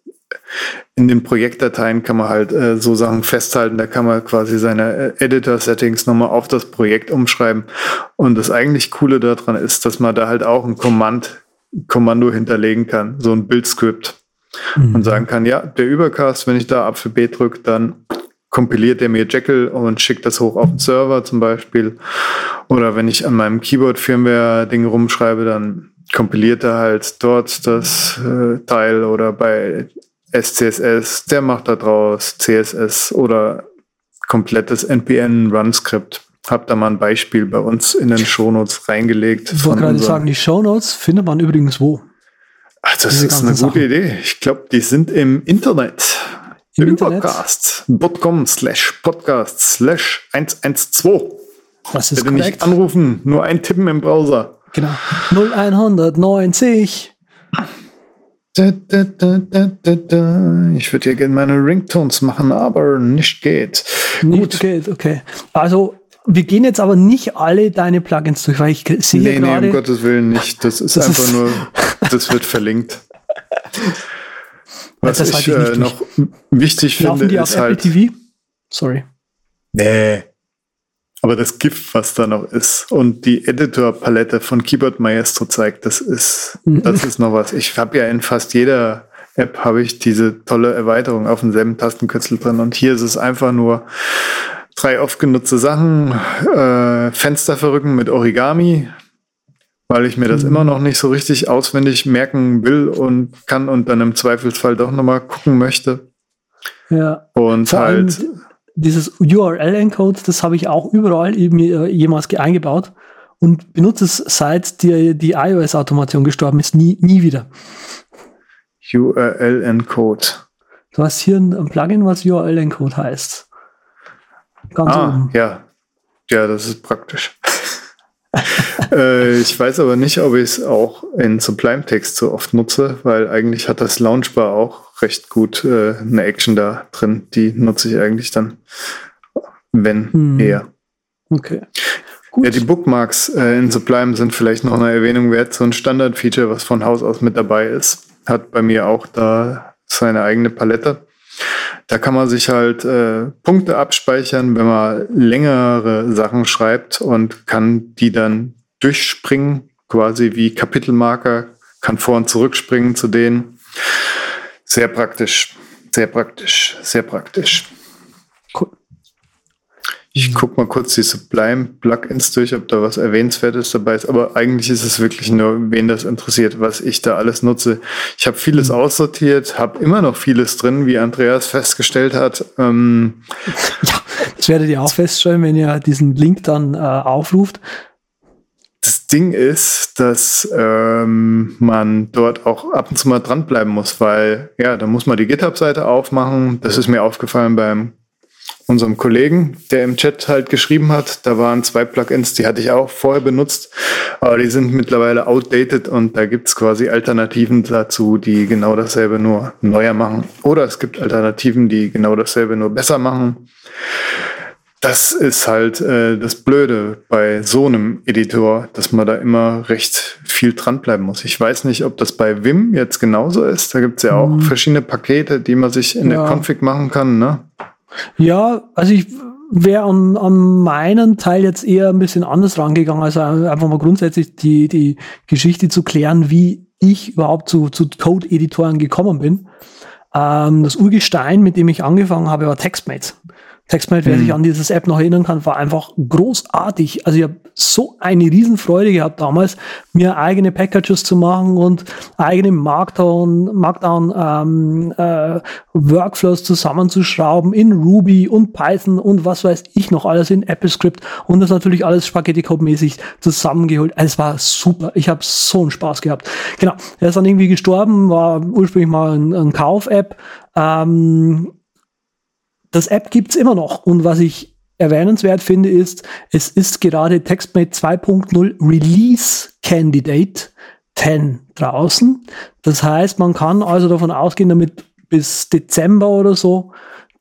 Speaker 2: in den Projektdateien kann man halt äh, so Sachen festhalten. Da kann man quasi seine äh, Editor-Settings nochmal auf das Projekt umschreiben. Und das eigentlich Coole daran ist, dass man da halt auch ein Command, Kommando hinterlegen kann, so ein Bildskript. Mhm. Und sagen kann, ja, der Übercast, wenn ich da Apfel B drücke, dann kompiliert er mir Jekyll und schickt das hoch auf den Server zum Beispiel. Oder wenn ich an meinem Keyboard-Firmware-Ding rumschreibe, dann kompiliert er halt dort das äh, Teil oder bei SCSS, der macht da draus CSS oder komplettes NPN-Run-Skript. Hab da mal ein Beispiel bei uns in den Shownotes reingelegt.
Speaker 1: Ich wollte gerade sagen, die Shownotes findet man übrigens wo?
Speaker 2: Ach, das Diese ist eine gute Sachen. Idee. Ich glaube, die sind im Internet. Im Übercast.com slash podcast slash 112.
Speaker 1: Das ist
Speaker 2: Bitte korrekt. nicht anrufen, nur ein Tippen im Browser.
Speaker 1: Genau. 0190.
Speaker 2: Da, da, da, ich würde ja gerne meine Ringtones machen, aber nicht geht.
Speaker 1: Nicht Gut. geht, okay. Also wir gehen jetzt aber nicht alle deine Plugins durch, weil ich sehe nee, gerade...
Speaker 2: Nee, um Gottes Willen nicht. Das ist das einfach ist nur, das wird verlinkt. Was das ich, ich äh, noch wichtig Laufen finde,
Speaker 1: die ist auf halt. Apple TV? Sorry.
Speaker 2: Nee. Aber das GIF, was da noch ist und die Editor-Palette von Keyboard Maestro zeigt, das ist, mhm. das ist noch was. Ich habe ja in fast jeder App habe ich diese tolle Erweiterung auf demselben Tastenkürzel drin und hier ist es einfach nur drei oft genutzte Sachen, äh, Fenster verrücken mit Origami, weil ich mir das mhm. immer noch nicht so richtig auswendig merken will und kann und dann im Zweifelsfall doch nochmal gucken möchte.
Speaker 1: Ja.
Speaker 2: Und Vor halt.
Speaker 1: Dieses URL-Encode, das habe ich auch überall äh, jemals eingebaut und benutze es seit die, die iOS-Automation gestorben ist, nie, nie wieder.
Speaker 2: URL-Encode.
Speaker 1: Du hast hier ein Plugin, was URL-Encode heißt.
Speaker 2: Ganz ah, oben. Ja. Ja, das ist praktisch. äh, ich weiß aber nicht, ob ich es auch in Sublime Text so oft nutze, weil eigentlich hat das Launchbar auch recht gut äh, eine Action da drin. Die nutze ich eigentlich dann, wenn hm. eher.
Speaker 1: Okay.
Speaker 2: Gut. Ja, die Bookmarks äh, in Sublime sind vielleicht noch eine Erwähnung wert. So ein Standard-Feature, was von Haus aus mit dabei ist, hat bei mir auch da seine eigene Palette. Da kann man sich halt äh, Punkte abspeichern, wenn man längere Sachen schreibt und kann die dann durchspringen, quasi wie Kapitelmarker, kann vor und zurückspringen zu denen. Sehr praktisch, sehr praktisch, sehr praktisch. Ich gucke mal kurz die Sublime-Plugins durch, ob da was Erwähnenswertes dabei ist. Aber eigentlich ist es wirklich nur, wen das interessiert, was ich da alles nutze. Ich habe vieles mhm. aussortiert, habe immer noch vieles drin, wie Andreas festgestellt hat. Ähm,
Speaker 1: ja, das werdet ihr auch feststellen, wenn ihr diesen Link dann äh, aufruft.
Speaker 2: Das Ding ist, dass ähm, man dort auch ab und zu mal dranbleiben muss, weil ja, da muss man die GitHub-Seite aufmachen. Das ist mir aufgefallen beim unserem Kollegen, der im Chat halt geschrieben hat. Da waren zwei Plugins, die hatte ich auch vorher benutzt, aber die sind mittlerweile outdated und da gibt's quasi Alternativen dazu, die genau dasselbe nur neuer machen. Oder es gibt Alternativen, die genau dasselbe nur besser machen. Das ist halt äh, das Blöde bei so einem Editor, dass man da immer recht viel dranbleiben muss. Ich weiß nicht, ob das bei Vim jetzt genauso ist. Da gibt's ja auch mhm. verschiedene Pakete, die man sich in ja. der Config machen kann. Ne?
Speaker 1: Ja, also ich wäre an, an meinen Teil jetzt eher ein bisschen anders rangegangen, also einfach mal grundsätzlich die, die Geschichte zu klären, wie ich überhaupt zu, zu Code-Editoren gekommen bin. Ähm, das Urgestein, mit dem ich angefangen habe, war TextMates. TextMate, wer mhm. sich an dieses App noch erinnern kann, war einfach großartig. Also ich habe so eine Riesenfreude gehabt damals, mir eigene Packages zu machen und eigene Markdown, Markdown ähm, äh, Workflows zusammenzuschrauben in Ruby und Python und was weiß ich noch alles in AppleScript und das natürlich alles Spaghetti Code mäßig zusammengeholt. Also es war super. Ich habe so einen Spaß gehabt. Genau. Er ist dann irgendwie gestorben, war ursprünglich mal ein, ein Kauf-App. Ähm, das App gibt's immer noch. Und was ich erwähnenswert finde, ist, es ist gerade TextMate 2.0 Release Candidate 10 draußen. Das heißt, man kann also davon ausgehen, damit bis Dezember oder so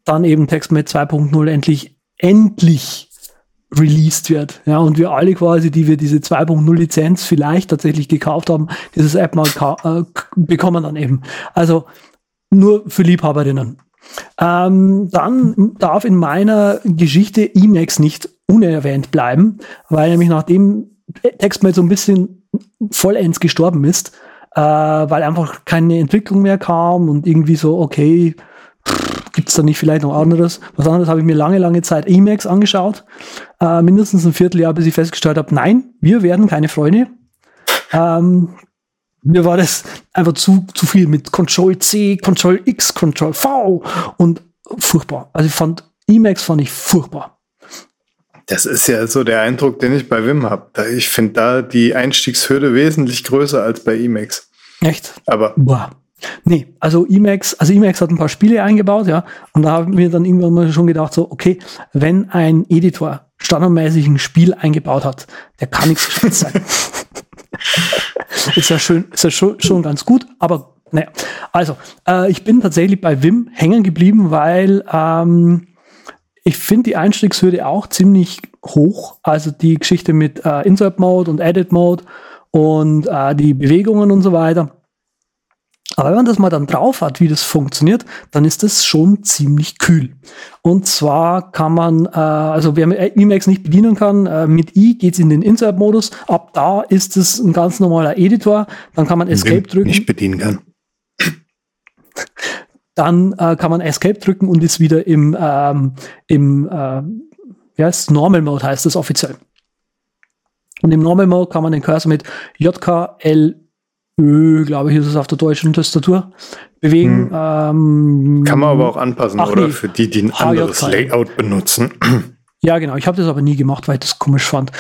Speaker 1: dann eben TextMate 2.0 endlich, endlich released wird. Ja, und wir alle quasi, die wir diese 2.0 Lizenz vielleicht tatsächlich gekauft haben, dieses App mal äh, bekommen dann eben. Also nur für Liebhaberinnen. Ähm, dann darf in meiner Geschichte Emacs nicht unerwähnt bleiben, weil nämlich nachdem TextMail so ein bisschen vollends gestorben ist, äh, weil einfach keine Entwicklung mehr kam und irgendwie so, okay, gibt es da nicht vielleicht noch anderes? Was anderes habe ich mir lange, lange Zeit Emacs angeschaut. Äh, mindestens ein Vierteljahr, bis ich festgestellt habe, nein, wir werden keine Freunde. Ähm, mir war das einfach zu, zu viel mit Control C, Control X, Control V und furchtbar. Also ich fand, Emacs fand ich furchtbar.
Speaker 2: Das ist ja so der Eindruck, den ich bei Wim habe. Ich finde da die Einstiegshürde wesentlich größer als bei Emacs.
Speaker 1: Echt?
Speaker 2: Aber.
Speaker 1: Boah. Nee, also Emacs, also Emacs hat ein paar Spiele eingebaut, ja, und da haben wir dann irgendwann mal schon gedacht, so, okay, wenn ein Editor standardmäßig ein Spiel eingebaut hat, der kann nichts gescheit sein. ist ja schön, ist ja schon, schon ganz gut, aber naja. Also, äh, ich bin tatsächlich bei Wim hängen geblieben, weil ähm, ich finde die Einstiegshürde auch ziemlich hoch. Also die Geschichte mit äh, Insert Mode und Edit Mode und äh, die Bewegungen und so weiter. Aber wenn man das mal dann drauf hat, wie das funktioniert, dann ist das schon ziemlich kühl. Und zwar kann man, äh, also wer Emacs nicht bedienen kann, äh, mit i geht's in den Insert-Modus. Ab da ist es ein ganz normaler Editor. Dann kann man Escape drücken.
Speaker 2: Nicht bedienen kann.
Speaker 1: Dann äh, kann man Escape drücken und ist wieder im, ähm, im äh, wie heißt Normal Mode heißt das offiziell. Und im Normal Mode kann man den Cursor mit JKL Ö, glaube ich, ist es auf der deutschen Tastatur bewegen. Hm. Ähm,
Speaker 2: Kann man aber auch anpassen, oder? Nee. Für die, die ein anderes Layout benutzen.
Speaker 1: Ja, genau. Ich habe das aber nie gemacht, weil ich das komisch fand.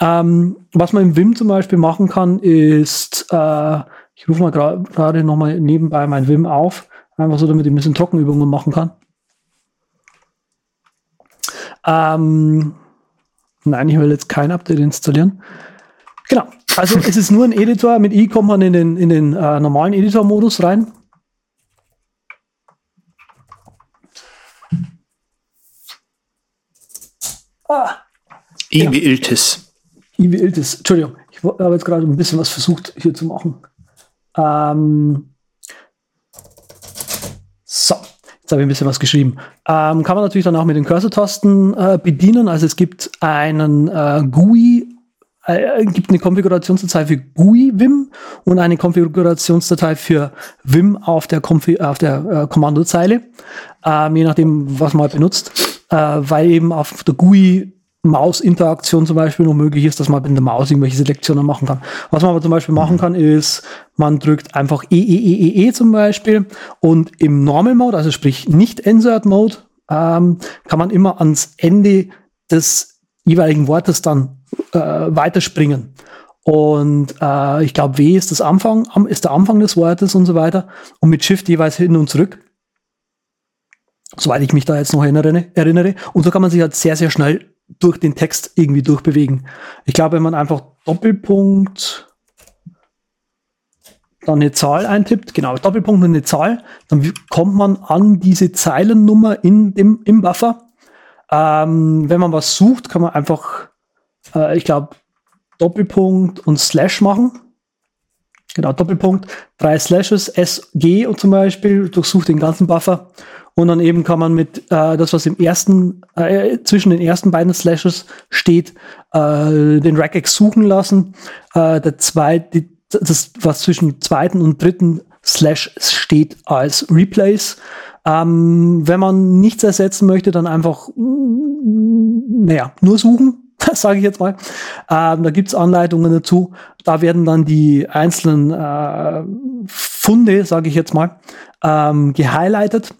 Speaker 1: Ähm, was man im Vim zum Beispiel machen kann, ist, äh, ich rufe mal gerade gra nochmal nebenbei mein Vim auf, einfach so, damit ich ein bisschen Trockenübungen machen kann. Ähm, nein, ich will jetzt kein Update installieren. Genau. Also es ist nur ein Editor. Mit i kommt man in den, in den äh, normalen Editor-Modus rein.
Speaker 2: Ah. I wie genau. Iltis.
Speaker 1: I wie Iltis. Entschuldigung, ich habe jetzt gerade ein bisschen was versucht hier zu machen. Ähm so, jetzt habe ich ein bisschen was geschrieben. Ähm, kann man natürlich dann auch mit den Cursor-Tasten äh, bedienen. Also es gibt einen äh, GUI äh, gibt eine Konfigurationsdatei für GUI Vim und eine Konfigurationsdatei für Vim auf der, Konfi auf der äh, Kommandozeile, äh, je nachdem, was man halt benutzt, äh, weil eben auf der GUI Maus-Interaktion zum Beispiel noch möglich ist, dass man mit der Maus irgendwelche Selektionen machen kann. Was man aber zum Beispiel machen kann, ist, man drückt einfach E, E, E, E, E zum Beispiel. Und im Normal Mode, also sprich nicht Insert Mode, ähm, kann man immer ans Ende des jeweiligen Wortes dann äh, weiterspringen. Und äh, ich glaube, W ist das Anfang, ist der Anfang des Wortes und so weiter. Und mit Shift jeweils hin und zurück. Soweit ich mich da jetzt noch erinnere, erinnere. Und so kann man sich halt sehr, sehr schnell durch den Text irgendwie durchbewegen. Ich glaube, wenn man einfach Doppelpunkt dann eine Zahl eintippt, genau, Doppelpunkt und eine Zahl, dann kommt man an diese Zeilennummer in dem, im Buffer. Ähm, wenn man was sucht, kann man einfach äh, ich glaube, Doppelpunkt und Slash machen. Genau, Doppelpunkt, drei Slashes, SG und zum Beispiel, durchsucht den ganzen Buffer. Und dann eben kann man mit äh, das, was im ersten, äh, zwischen den ersten beiden Slashes steht, äh, den Regex suchen lassen. Äh, der zweite, das, was zwischen zweiten und dritten Slash steht als Replace. Ähm, wenn man nichts ersetzen möchte, dann einfach, naja, nur suchen sage ich jetzt mal. Ähm, da gibt's Anleitungen dazu. Da werden dann die einzelnen äh, Funde, sage ich jetzt mal, ähm, gehighlightet.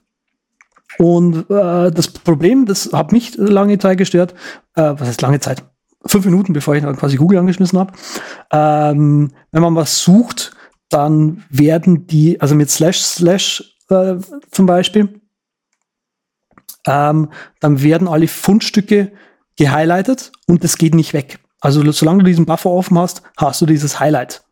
Speaker 1: Und äh, das Problem, das hat mich lange Zeit gestört, äh, was heißt lange Zeit? Fünf Minuten, bevor ich dann quasi Google angeschmissen habe. Ähm, wenn man was sucht, dann werden die, also mit Slash Slash äh, zum Beispiel, ähm, dann werden alle Fundstücke gehighlightet und das geht nicht weg. Also solange du diesen Buffer offen hast, hast du dieses Highlight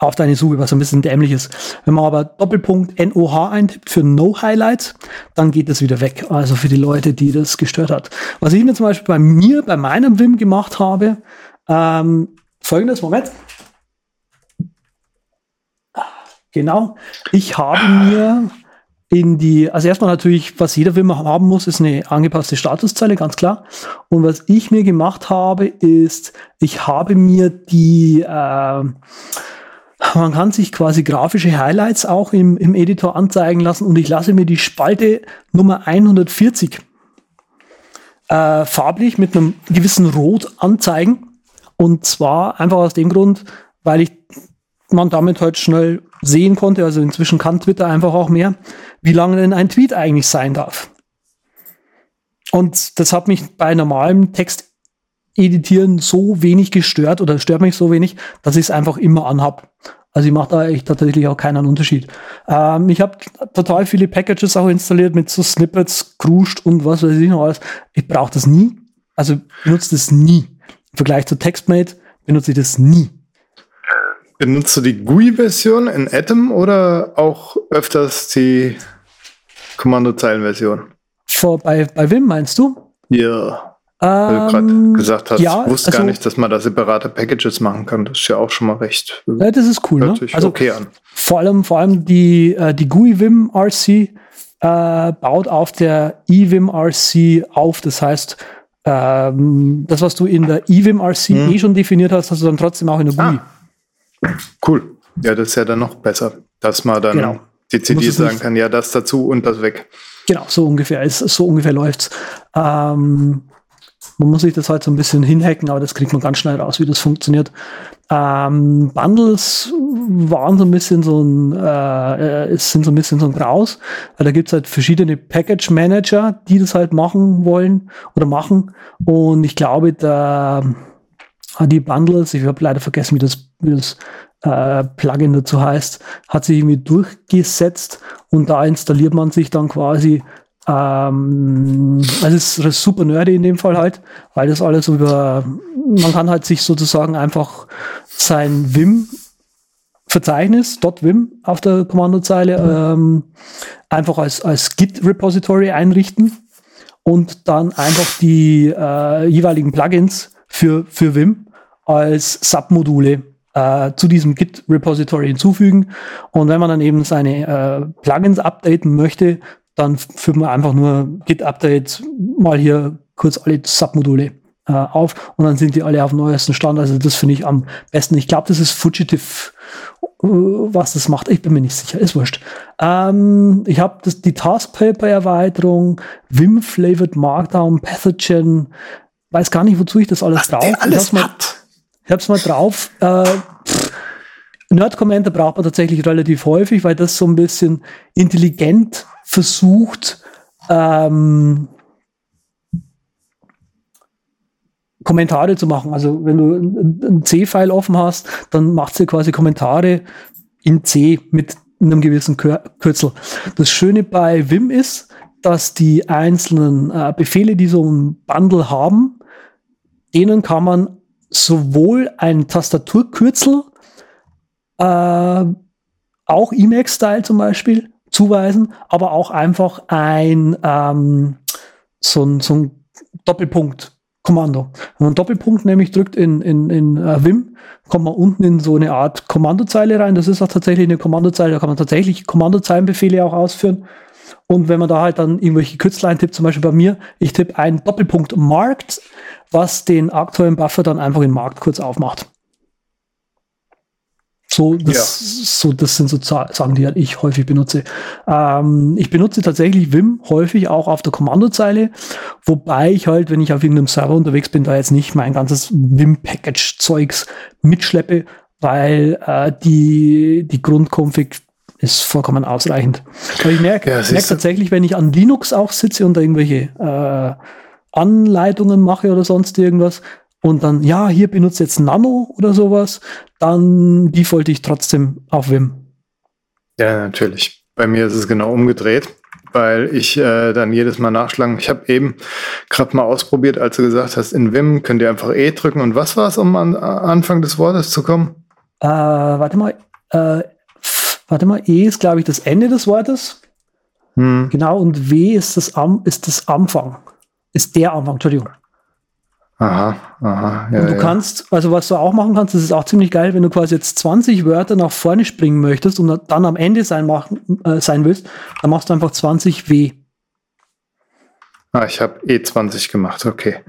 Speaker 1: auf deine Suche, was ein bisschen dämlich ist. Wenn man aber Doppelpunkt NOH eintippt für No Highlight, dann geht das wieder weg. Also für die Leute, die das gestört hat. Was ich mir zum Beispiel bei mir, bei meinem Wim gemacht habe, ähm, folgendes, Moment. Genau. Ich habe mir in die, also erstmal natürlich, was jeder Film haben muss, ist eine angepasste Statuszeile, ganz klar. Und was ich mir gemacht habe, ist, ich habe mir die, äh, man kann sich quasi grafische Highlights auch im, im Editor anzeigen lassen und ich lasse mir die Spalte Nummer 140 äh, farblich mit einem gewissen Rot anzeigen. Und zwar einfach aus dem Grund, weil ich man damit halt schnell sehen konnte, also inzwischen kann Twitter einfach auch mehr, wie lange denn ein Tweet eigentlich sein darf. Und das hat mich bei normalem Text editieren so wenig gestört oder stört mich so wenig, dass ich es einfach immer anhab. Also ich mache da echt tatsächlich auch keinen Unterschied. Ähm, ich habe total viele Packages auch installiert mit so Snippets, Kruscht und was weiß ich noch alles. Ich brauche das nie. Also benutze das nie. Im Vergleich zu TextMate benutze ich das nie.
Speaker 2: Benutzt du die GUI-Version in Atom oder auch öfters die Kommandozeilenversion?
Speaker 1: Bei, bei Wim meinst du?
Speaker 2: Ja. Weil du gerade ähm, gesagt hast, ja, ich wusste also, gar nicht, dass man da separate Packages machen kann. Das ist ja auch schon mal recht.
Speaker 1: Ja, das ist cool, ne?
Speaker 2: Also okay an.
Speaker 1: Vor allem, vor allem die, äh, die GUI Vim RC äh, baut auf der eVim RC auf. Das heißt, ähm, das, was du in der eVim RC hm. eh schon definiert hast, hast du dann trotzdem auch in der GUI.
Speaker 2: Ah. Cool. Ja, das ist ja dann noch besser, dass man dann genau. dezidiert sagen kann, ja, das dazu und das weg.
Speaker 1: Genau, so ungefähr ist, so ungefähr läuft's. Ähm, man muss sich das halt so ein bisschen hinhacken, aber das kriegt man ganz schnell raus, wie das funktioniert. Ähm, Bundles waren so ein bisschen so ein, äh, sind so ein bisschen so ein Graus, weil da gibt's halt verschiedene Package Manager, die das halt machen wollen oder machen. Und ich glaube, da die Bundles, ich habe leider vergessen, wie das, wie das äh, Plugin dazu heißt, hat sich irgendwie durchgesetzt und da installiert man sich dann quasi ähm, es ist super nerdy in dem Fall halt, weil das alles über, man kann halt sich sozusagen einfach sein Vim Verzeichnis .vim auf der Kommandozeile ähm, einfach als, als Git-Repository einrichten und dann einfach die äh, jeweiligen Plugins für, für Vim als Submodule äh, zu diesem Git-Repository hinzufügen. Und wenn man dann eben seine äh, Plugins updaten möchte, dann führt man einfach nur Git-Update mal hier kurz alle Submodule äh, auf und dann sind die alle auf dem neuesten Stand. Also das finde ich am besten. Ich glaube, das ist Fugitive, äh, was das macht. Ich bin mir nicht sicher, ist wurscht. Ähm, ich habe die Taskpaper-Erweiterung, Vim Flavored Markdown, Pathogen, weiß gar nicht, wozu ich das alles
Speaker 2: brauche.
Speaker 1: Ich
Speaker 2: mal,
Speaker 1: ich hab's mal drauf. Äh, Nerd-Commenter braucht man tatsächlich relativ häufig, weil das so ein bisschen intelligent versucht, ähm, Kommentare zu machen. Also wenn du ein C-File offen hast, dann macht sie quasi Kommentare in C mit einem gewissen Kürzel. Das Schöne bei Vim ist, dass die einzelnen äh, Befehle, die so ein Bundle haben, denen kann man sowohl ein Tastaturkürzel, äh, auch Emacs-Style zum Beispiel, zuweisen, aber auch einfach ein, ähm, so ein, so ein Doppelpunkt. Kommando. Wenn man Doppelpunkt nämlich drückt in, in, in äh, Vim, kommt man unten in so eine Art Kommandozeile rein. Das ist auch tatsächlich eine Kommandozeile, da kann man tatsächlich Kommandozeilenbefehle auch ausführen. Und wenn man da halt dann irgendwelche Kürzel eintippt, zum Beispiel bei mir, ich tippe einen Doppelpunkt Markt, was den aktuellen Buffer dann einfach in Markt kurz aufmacht. So, das, ja. so, das sind so Sachen, die halt ich häufig benutze. Ähm, ich benutze tatsächlich Vim häufig auch auf der Kommandozeile, wobei ich halt, wenn ich auf irgendeinem Server unterwegs bin, da jetzt nicht mein ganzes Vim-Package-Zeugs mitschleppe, weil äh, die, die Grundkonfig ist vollkommen ausreichend. Aber ich merke, ja, merke tatsächlich, wenn ich an Linux auch sitze und da irgendwelche äh, Anleitungen mache oder sonst irgendwas, und dann, ja, hier benutzt jetzt Nano oder sowas, dann default ich trotzdem auf Vim.
Speaker 2: Ja, natürlich. Bei mir ist es genau umgedreht, weil ich äh, dann jedes Mal nachschlagen. Ich habe eben gerade mal ausprobiert, als du gesagt hast, in Vim könnt ihr einfach E drücken. Und was war es, um an Anfang des Wortes zu kommen?
Speaker 1: Äh, warte mal, äh, warte mal, E ist, glaube ich, das Ende des Wortes. Hm. Genau, und W ist das, Am ist das Anfang. Ist der Anfang, Entschuldigung.
Speaker 2: Aha, aha.
Speaker 1: Ja, und du ja. kannst, also was du auch machen kannst, das ist auch ziemlich geil, wenn du quasi jetzt 20 Wörter nach vorne springen möchtest und dann am Ende sein, machen, äh, sein willst, dann machst du einfach 20 W.
Speaker 2: Ah, ich habe E20 gemacht, okay.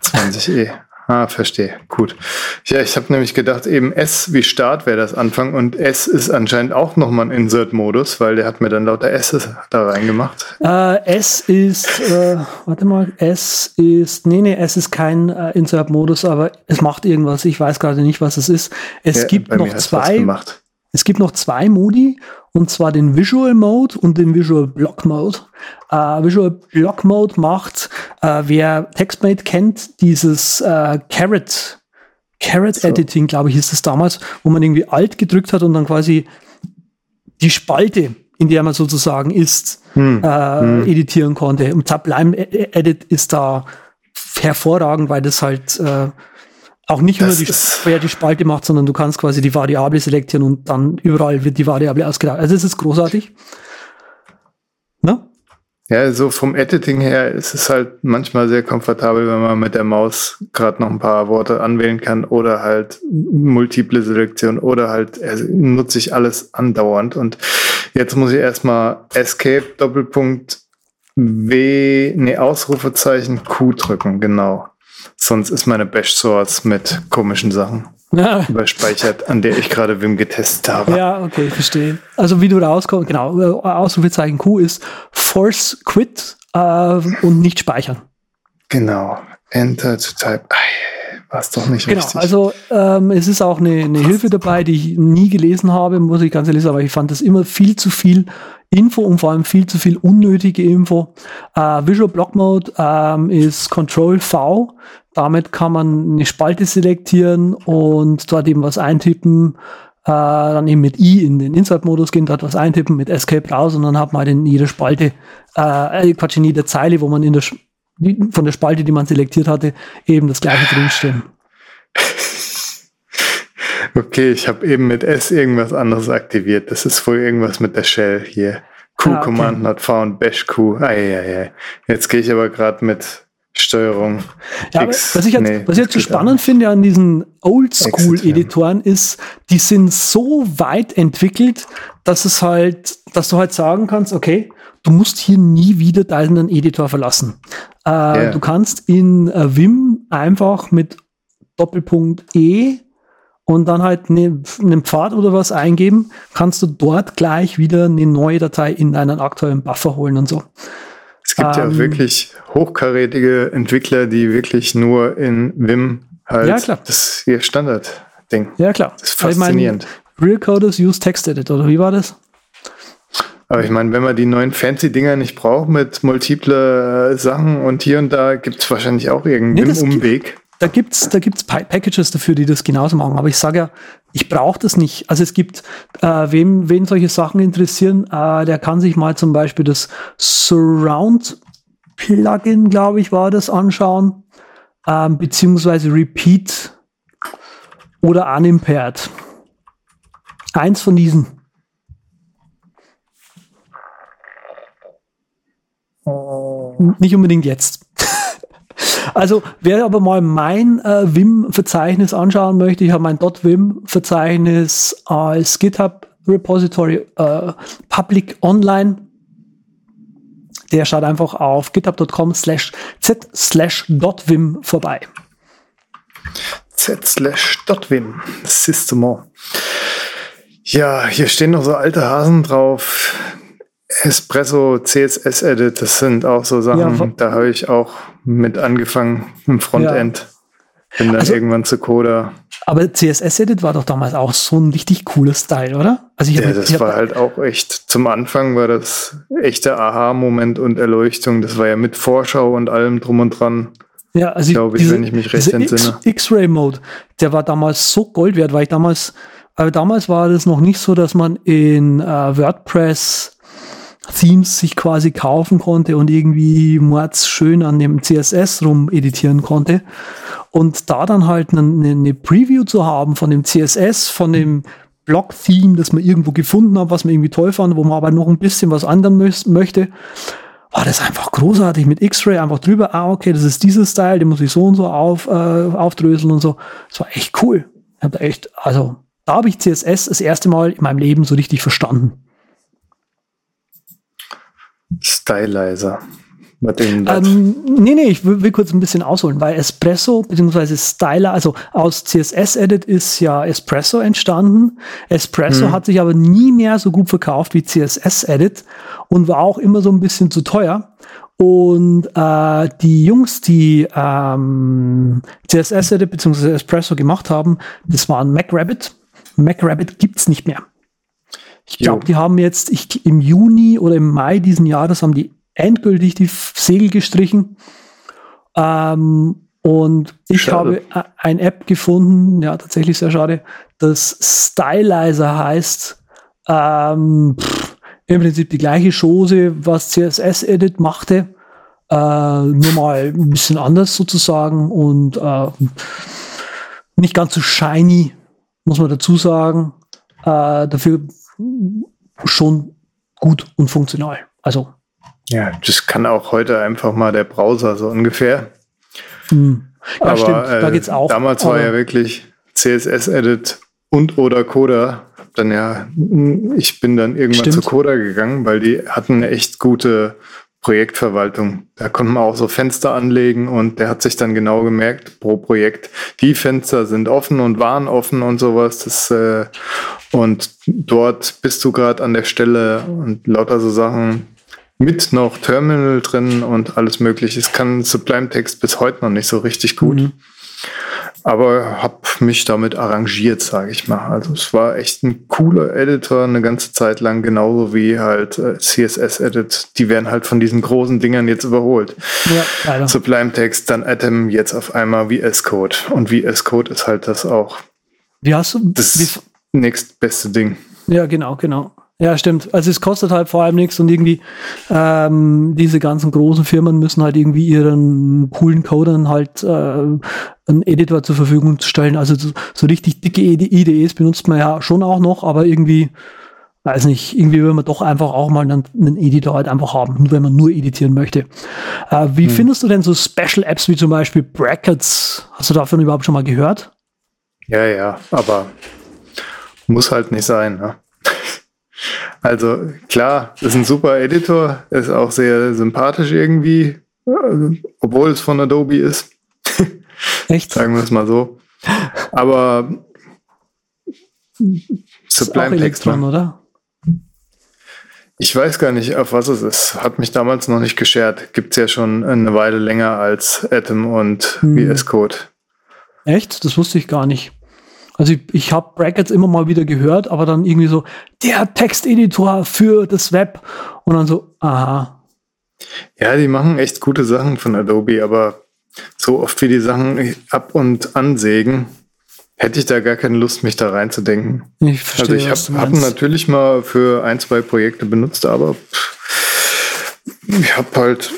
Speaker 2: 20 E. Ah, verstehe. Gut. Ja, ich habe nämlich gedacht, eben S wie Start wäre das Anfang und S ist anscheinend auch nochmal ein Insert-Modus, weil der hat mir dann lauter S da reingemacht.
Speaker 1: Äh, S ist, äh, warte mal, S ist, nee, nee, S ist kein äh, Insert-Modus, aber es macht irgendwas. Ich weiß gerade nicht, was es ist. Es ja, gibt noch zwei. Es gibt noch zwei Modi, und zwar den Visual Mode und den Visual Block Mode. Äh, Visual Block Mode macht, äh, wer TextMate kennt, dieses äh, Carrot, Carrot so. Editing, glaube ich, ist es damals, wo man irgendwie Alt gedrückt hat und dann quasi die Spalte, in der man sozusagen ist, hm. Äh, hm. editieren konnte. Und Sublime Edit ist da hervorragend, weil das halt äh, auch nicht nur die, wer die Spalte macht, sondern du kannst quasi die Variable selektieren und dann überall wird die Variable ausgedacht. Also es ist großartig. Ne?
Speaker 2: Ja, so vom Editing her ist es halt manchmal sehr komfortabel, wenn man mit der Maus gerade noch ein paar Worte anwählen kann oder halt multiple Selektion oder halt also nutze ich alles andauernd. Und jetzt muss ich erstmal Escape Doppelpunkt W, nee, Ausrufezeichen Q drücken, genau. Sonst ist meine Bash Source mit komischen Sachen ja. überspeichert, an der ich gerade Wim getestet habe.
Speaker 1: Ja, okay, verstehe. Also wie du rauskommst, genau, Ausrufezeichen Q ist Force Quit äh, und nicht speichern.
Speaker 2: Genau. Enter to type. War es doch nicht
Speaker 1: genau,
Speaker 2: richtig.
Speaker 1: Also ähm, es ist auch eine, eine Hilfe dabei, die ich nie gelesen habe, muss ich ganz ehrlich sagen, aber ich fand das immer viel zu viel Info und vor allem viel zu viel unnötige Info. Äh, Visual Block Mode ähm, ist Control V. Damit kann man eine Spalte selektieren und dort eben was eintippen. Äh, dann eben mit I in den Insert-Modus gehen, dort was eintippen, mit Escape raus und dann hat man halt in jeder Spalte, äh, Quatsch, in jeder Zeile, wo man in der von der Spalte, die man selektiert hatte, eben das gleiche drinstehen.
Speaker 2: Okay, ich habe eben mit S irgendwas anderes aktiviert. Das ist wohl irgendwas mit der Shell hier. Q-Command ah, okay. not found, bash Q. Eieiei. Jetzt gehe ich aber gerade mit Steuerung
Speaker 1: ja, X. Was ich jetzt, nee, was ich jetzt so spannend an. finde an diesen Oldschool-Editoren ist, die sind so weit entwickelt, dass es halt, dass du halt sagen kannst, okay, du musst hier nie wieder deinen Editor verlassen. Äh, yeah. Du kannst in äh, Vim einfach mit Doppelpunkt E und dann halt ne, einen Pfad oder was eingeben, kannst du dort gleich wieder eine neue Datei in deinen aktuellen Buffer holen und so.
Speaker 2: Es gibt ähm, ja wirklich hochkarätige Entwickler, die wirklich nur in Vim halt ja, klar. das ihr Standard-Ding.
Speaker 1: Ja, klar.
Speaker 2: Das ist faszinierend. Ich
Speaker 1: mein, Real Coders use Text Edit, oder wie war das?
Speaker 2: Aber ich meine, wenn man die neuen fancy Dinger nicht braucht mit multiple äh, Sachen und hier und da gibt es wahrscheinlich auch irgendeinen nee, Umweg
Speaker 1: da gibt's da gibt's Packages dafür, die das genauso machen. Aber ich sage ja, ich brauche das nicht. Also es gibt, äh, wem, wen solche Sachen interessieren, äh, der kann sich mal zum Beispiel das Surround Plugin, glaube ich, war das anschauen, ähm, beziehungsweise Repeat oder Unimpaired. Eins von diesen. Nicht unbedingt jetzt. Also wer aber mal mein äh, Vim-Verzeichnis anschauen möchte, ich habe mein .vim-Verzeichnis als GitHub Repository äh, Public Online. Der schaut einfach auf github.com slash z slash .vim vorbei.
Speaker 2: z slash .vim, System. Ja, hier stehen noch so alte Hasen drauf. Espresso, CSS Edit, das sind auch so Sachen, ja, da habe ich auch mit angefangen im Frontend. Ja. Bin dann also, irgendwann zu Coda.
Speaker 1: Aber CSS Edit war doch damals auch so ein richtig cooler Style, oder?
Speaker 2: Also ich ja, das ich war halt auch echt, zum Anfang war das echter Aha-Moment und Erleuchtung. Das war ja mit Vorschau und allem drum und dran.
Speaker 1: Ja, also glaube ich, diese, wenn ich mich recht entsinne. X-Ray-Mode, der war damals so Gold wert, weil ich damals, aber damals war das noch nicht so, dass man in äh, WordPress Themes sich quasi kaufen konnte und irgendwie mords schön an dem CSS rum editieren konnte. Und da dann halt eine, eine Preview zu haben von dem CSS, von dem Blog-Theme, das man irgendwo gefunden hat, was man irgendwie toll fand, wo man aber noch ein bisschen was ändern möchte, war das einfach großartig mit X-Ray einfach drüber. Ah, okay, das ist dieser Style, den muss ich so und so auf, äh, aufdröseln und so. Das war echt cool. Ich hab da echt, also da habe ich CSS das erste Mal in meinem Leben so richtig verstanden.
Speaker 2: Stylizer.
Speaker 1: Ähm, nee, nee, ich will, will, kurz ein bisschen ausholen, weil Espresso bzw. Styler, also aus CSS-Edit ist ja Espresso entstanden. Espresso hm. hat sich aber nie mehr so gut verkauft wie CSS-Edit und war auch immer so ein bisschen zu teuer. Und äh, die Jungs, die ähm, CSS-Edit bzw. Espresso gemacht haben, das waren MacRabbit. MacRabbit gibt's nicht mehr. Ich glaube, die haben jetzt ich, im Juni oder im Mai diesen Jahres haben die endgültig die Segel gestrichen. Ähm, und ich schade. habe eine App gefunden, ja, tatsächlich sehr schade, das Stylizer heißt. Ähm, pff, Im Prinzip die gleiche Chose, was CSS-Edit machte. Äh, nur mal ein bisschen anders sozusagen und äh, nicht ganz so shiny, muss man dazu sagen. Äh, dafür schon gut und funktional. Also
Speaker 2: Ja, das kann auch heute einfach mal der Browser so ungefähr.
Speaker 1: Hm. Ja, Aber, stimmt, da geht's auch.
Speaker 2: Damals war ja wirklich CSS-Edit und oder Coda. Dann ja, ich bin dann irgendwann stimmt. zu Coda gegangen, weil die hatten eine echt gute Projektverwaltung. Da konnte man auch so Fenster anlegen und der hat sich dann genau gemerkt pro Projekt, die Fenster sind offen und waren offen und sowas. Das, äh, und dort bist du gerade an der Stelle und lauter so Sachen mit noch Terminal drin und alles mögliche. Es kann Sublime Text bis heute noch nicht so richtig gut. Mhm aber habe mich damit arrangiert, sage ich mal. Also es war echt ein cooler Editor eine ganze Zeit lang, genauso wie halt äh, CSS-Edit. Die werden halt von diesen großen Dingern jetzt überholt. Ja, leider. Sublime Text, dann Atom, jetzt auf einmal VS Code. Und VS Code ist halt das auch.
Speaker 1: Wie hast du
Speaker 2: das nächstbeste Ding?
Speaker 1: Ja, genau, genau. Ja, stimmt. Also es kostet halt vor allem nichts und irgendwie ähm, diese ganzen großen Firmen müssen halt irgendwie ihren coolen Codern halt äh, einen Editor zur Verfügung stellen. Also so, so richtig dicke IDEs benutzt man ja schon auch noch, aber irgendwie, weiß nicht, irgendwie will man doch einfach auch mal einen, einen Editor halt einfach haben, wenn man nur editieren möchte. Äh, wie hm. findest du denn so Special Apps wie zum Beispiel Brackets? Hast du davon überhaupt schon mal gehört?
Speaker 2: Ja, ja, aber muss halt nicht sein, ne? Also klar, ist ein super Editor, ist auch sehr sympathisch irgendwie, obwohl es von Adobe ist. Echt? Sagen wir es mal so. Aber
Speaker 1: Sublime Text, oder?
Speaker 2: Ich weiß gar nicht, auf was es ist. Hat mich damals noch nicht geschert. Gibt es ja schon eine Weile länger als Atom und hm. VS Code.
Speaker 1: Echt? Das wusste ich gar nicht. Also ich, ich habe Brackets immer mal wieder gehört, aber dann irgendwie so, der Texteditor für das Web. Und dann so, aha.
Speaker 2: Ja, die machen echt gute Sachen von Adobe, aber so oft wie die Sachen ab und ansägen, hätte ich da gar keine Lust, mich da reinzudenken. Ich verstehe, also ich habe hab natürlich mal für ein, zwei Projekte benutzt, aber pff, ich habe halt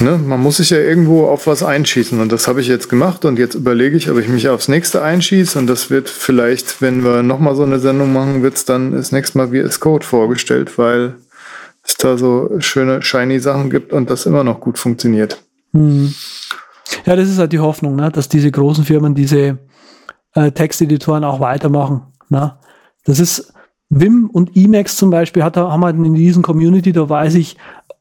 Speaker 2: ne, man muss sich ja irgendwo auf was einschießen und das habe ich jetzt gemacht und jetzt überlege ich, ob ich mich aufs nächste einschieße und das wird vielleicht, wenn wir nochmal so eine Sendung machen, wird es dann das nächste Mal VS Code vorgestellt, weil es da so schöne, shiny Sachen gibt und das immer noch gut funktioniert. Hm.
Speaker 1: Ja, das ist halt die Hoffnung, ne, dass diese großen Firmen diese äh, Texteditoren auch weitermachen. Ne? Das ist Wim und Emacs zum Beispiel hat, haben halt in diesen Community, da weiß ich,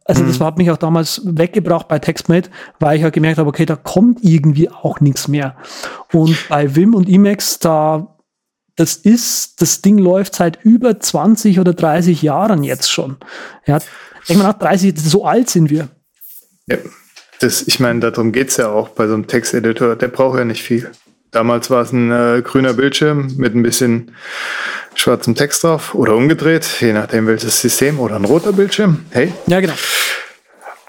Speaker 1: also mhm. das hat mich auch damals weggebracht bei TextMate, weil ich ja halt gemerkt habe, okay, da kommt irgendwie auch nichts mehr. Und bei Vim und Emacs, da das ist, das Ding läuft seit über 20 oder 30 Jahren jetzt schon. Ja, denk mal nach 30, so alt sind wir.
Speaker 2: Ja, das, ich meine, darum geht's ja auch bei so einem Texteditor. Der braucht ja nicht viel. Damals war es ein äh, grüner Bildschirm mit ein bisschen schwarzem Text drauf oder umgedreht, je nachdem welches System oder ein roter Bildschirm. Hey.
Speaker 1: Ja, genau.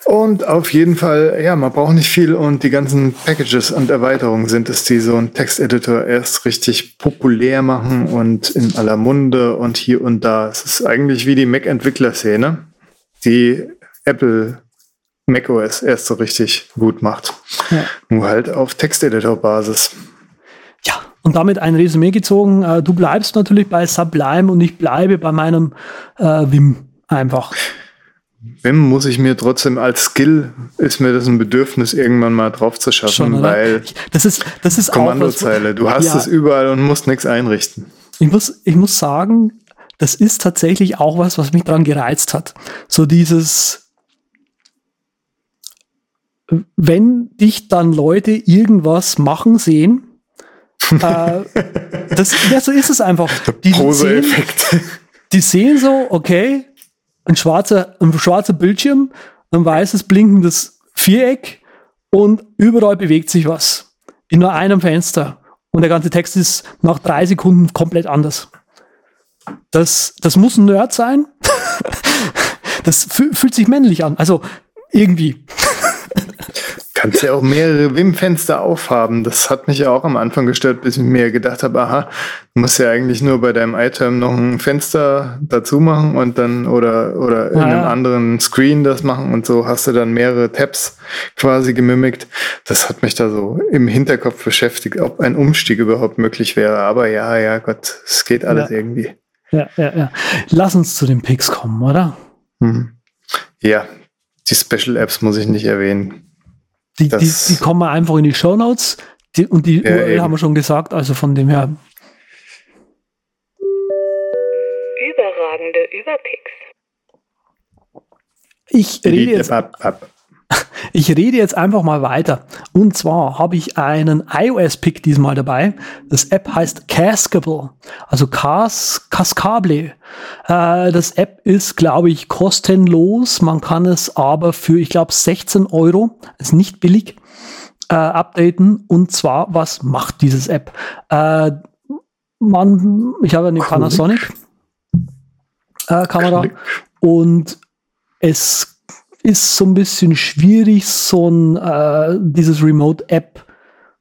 Speaker 2: Und auf jeden Fall, ja, man braucht nicht viel und die ganzen Packages und Erweiterungen sind es, die so einen Texteditor erst richtig populär machen und in aller Munde und hier und da. Es ist eigentlich wie die Mac-Entwickler-Szene, die Apple macOS erst so richtig gut macht. Ja. Nur halt auf Texteditor-Basis.
Speaker 1: Und damit ein Resümee gezogen. Äh, du bleibst natürlich bei Sublime und ich bleibe bei meinem äh, Vim einfach.
Speaker 2: Vim muss ich mir trotzdem als Skill, ist mir das ein Bedürfnis, irgendwann mal drauf zu schaffen, Schon, weil
Speaker 1: das ist, das ist
Speaker 2: Kommandozeile, du hast ja, es überall und musst nichts einrichten.
Speaker 1: Ich muss, ich muss sagen, das ist tatsächlich auch was, was mich daran gereizt hat. So dieses, wenn dich dann Leute irgendwas machen sehen, äh, das, ja, so ist es einfach. Die sehen, die sehen so, okay, ein schwarzer, ein schwarzer Bildschirm, ein weißes blinkendes Viereck und überall bewegt sich was. In nur einem Fenster. Und der ganze Text ist nach drei Sekunden komplett anders. Das, das muss ein Nerd sein. das fühlt sich männlich an. Also irgendwie.
Speaker 2: Kannst ja auch mehrere Wim-Fenster aufhaben. Das hat mich ja auch am Anfang gestört, bis ich mir gedacht habe, aha, du musst ja eigentlich nur bei deinem Item noch ein Fenster dazu machen und dann oder, oder in einem anderen Screen das machen und so hast du dann mehrere Tabs quasi gemimickt. Das hat mich da so im Hinterkopf beschäftigt, ob ein Umstieg überhaupt möglich wäre. Aber ja, ja, Gott, es geht alles
Speaker 1: ja.
Speaker 2: irgendwie.
Speaker 1: Ja, ja, ja. Lass uns zu den Picks kommen, oder?
Speaker 2: Mhm. Ja, die Special Apps muss ich nicht erwähnen.
Speaker 1: Die, die, die, kommen einfach in die Show Notes die, und die ja, URL eben. haben wir schon gesagt, also von dem her.
Speaker 3: Überragende Überpicks.
Speaker 1: Ich rede jetzt. Ab, ab. Ich rede jetzt einfach mal weiter. Und zwar habe ich einen iOS-Pick diesmal dabei. Das App heißt Cascable, also Cas Cascable. Äh, das App ist, glaube ich, kostenlos. Man kann es aber für, ich glaube, 16 Euro, ist nicht billig, äh, updaten. Und zwar, was macht dieses App? Äh, man, ich habe eine Panasonic äh, und es ist so ein bisschen schwierig, so ein äh, dieses Remote-App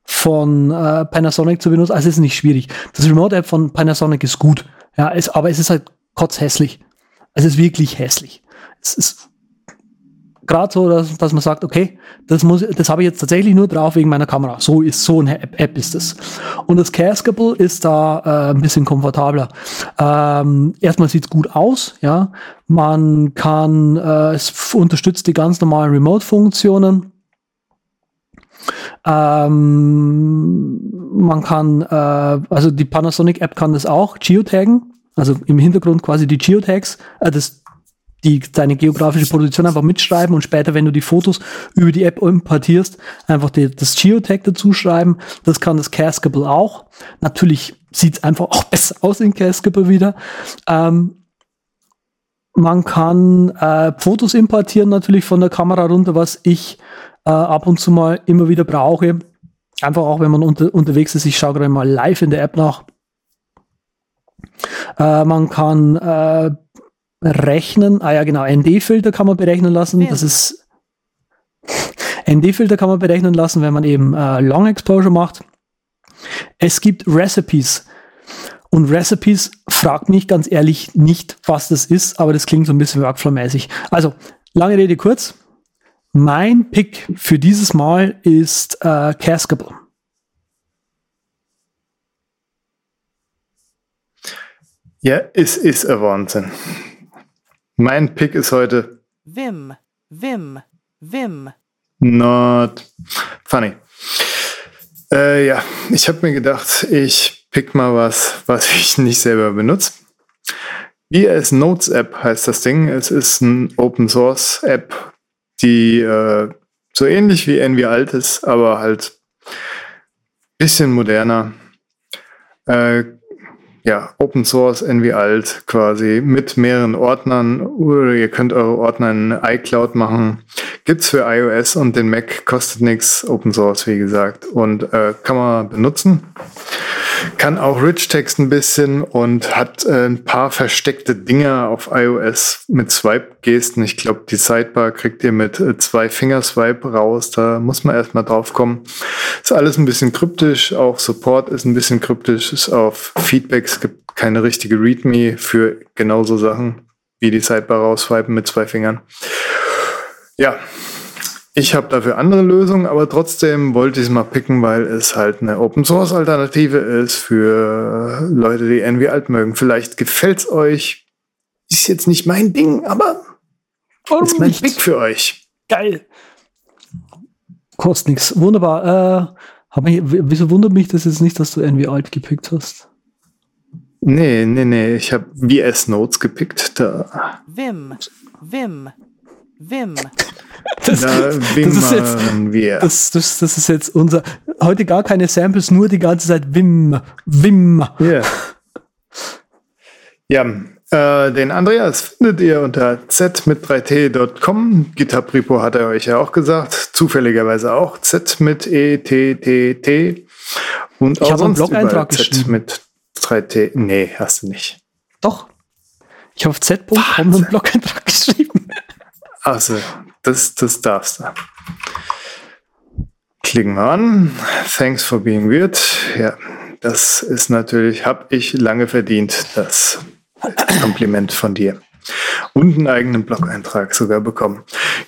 Speaker 1: von äh, Panasonic zu benutzen. Also es ist nicht schwierig. Das Remote-App von Panasonic ist gut, ja, es, aber es ist halt kotzhässlich. Es ist wirklich hässlich. Es ist gerade so, dass, dass man sagt, okay, das muss, das habe ich jetzt tatsächlich nur drauf wegen meiner Kamera. So ist so eine App, App ist es. Und das Cascable ist da äh, ein bisschen komfortabler. Ähm, erstmal sieht's gut aus, ja. Man kann, äh, es unterstützt die ganz normalen Remote-Funktionen. Ähm, man kann, äh, also die Panasonic App kann das auch, Geotaggen, also im Hintergrund quasi die Geotags, äh, das die deine geografische Position einfach mitschreiben und später, wenn du die Fotos über die App importierst, einfach die, das Geotag dazu schreiben. Das kann das Cascable auch. Natürlich sieht es einfach auch besser aus in Cascable wieder. Ähm, man kann äh, Fotos importieren natürlich von der Kamera runter, was ich äh, ab und zu mal immer wieder brauche. Einfach auch, wenn man unter, unterwegs ist. Ich schaue gerade mal live in der App nach. Äh, man kann äh, rechnen. Ah ja, genau, ND-Filter kann man berechnen lassen. Ja. Das ist ND-Filter kann man berechnen lassen, wenn man eben äh, Long Exposure macht. Es gibt Recipes. Und Recipes fragt mich ganz ehrlich nicht, was das ist, aber das klingt so ein bisschen Workflow-mäßig. Also, lange Rede kurz. Mein Pick für dieses Mal ist äh, Cascable.
Speaker 2: Ja, es ist ein Wahnsinn. Mein Pick ist heute
Speaker 4: Vim, Vim, Vim.
Speaker 2: Not funny. Äh, ja, ich habe mir gedacht, ich pick mal was, was ich nicht selber benutze. VS Notes App heißt das Ding. Es ist ein Open Source App, die äh, so ähnlich wie Envy alt ist, aber halt bisschen moderner. Äh, ja, Open Source NV Alt quasi mit mehreren Ordnern oder ihr könnt eure Ordner in iCloud machen. Gibt's für iOS und den Mac, kostet nichts, Open Source, wie gesagt, und äh, kann man benutzen. Kann auch Rich Text ein bisschen und hat äh, ein paar versteckte Dinge auf iOS mit Swipe-Gesten. Ich glaube, die Sidebar kriegt ihr mit äh, zwei Fingerswipe raus. Da muss man erstmal drauf kommen. Ist alles ein bisschen kryptisch. Auch Support ist ein bisschen kryptisch. Ist auf Feedbacks gibt keine richtige README für genauso Sachen wie die Sidebar rausswipen mit zwei Fingern. Ja, ich habe dafür andere Lösungen, aber trotzdem wollte ich es mal picken, weil es halt eine Open Source Alternative ist für Leute, die Envy alt mögen. Vielleicht gefällt es euch. Ist jetzt nicht mein Ding, aber Warum ist mein nicht? Pick für euch.
Speaker 1: Geil. Kostet nichts. Wunderbar. Äh, ich, wieso wundert mich das jetzt nicht, dass du Envy alt gepickt hast?
Speaker 2: Nee, nee, nee. Ich habe VS Notes gepickt. Da.
Speaker 4: Vim. Vim. Vim.
Speaker 1: Das, das, ist jetzt, das, das, das, ist jetzt unser. Heute gar keine Samples, nur die ganze Zeit Wim. Wim.
Speaker 2: Yeah. Ja, äh, den Andreas findet ihr unter z mit 3t.com. GitHub Repo hat er euch ja auch gesagt. Zufälligerweise auch z mit e t t t. Und
Speaker 1: ich habe einen Blog-Eintrag geschrieben.
Speaker 2: mit 3t. Nee, hast du nicht.
Speaker 1: Doch. Ich habe auf z.com einen Blog-Eintrag geschrieben.
Speaker 2: Also, das, das darfst du. Klicken wir an. Thanks for being weird. Ja, das ist natürlich, habe ich lange verdient, das Kompliment von dir. Und einen eigenen Blog-Eintrag sogar bekommen.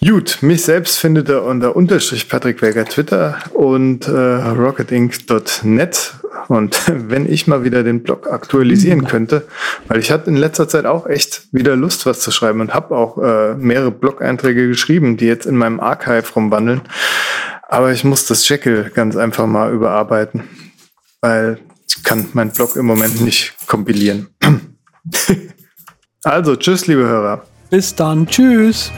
Speaker 2: Gut, mich selbst findet ihr unter Unterstrich Patrick Weger Twitter und äh, rocketinc.net. Und wenn ich mal wieder den Blog aktualisieren könnte, weil ich hatte in letzter Zeit auch echt wieder Lust, was zu schreiben und habe auch äh, mehrere Blog-Einträge geschrieben, die jetzt in meinem Archive rumwandeln. Aber ich muss das Jekyll ganz einfach mal überarbeiten, weil ich kann meinen Blog im Moment nicht kompilieren. also, tschüss, liebe Hörer.
Speaker 1: Bis dann, tschüss.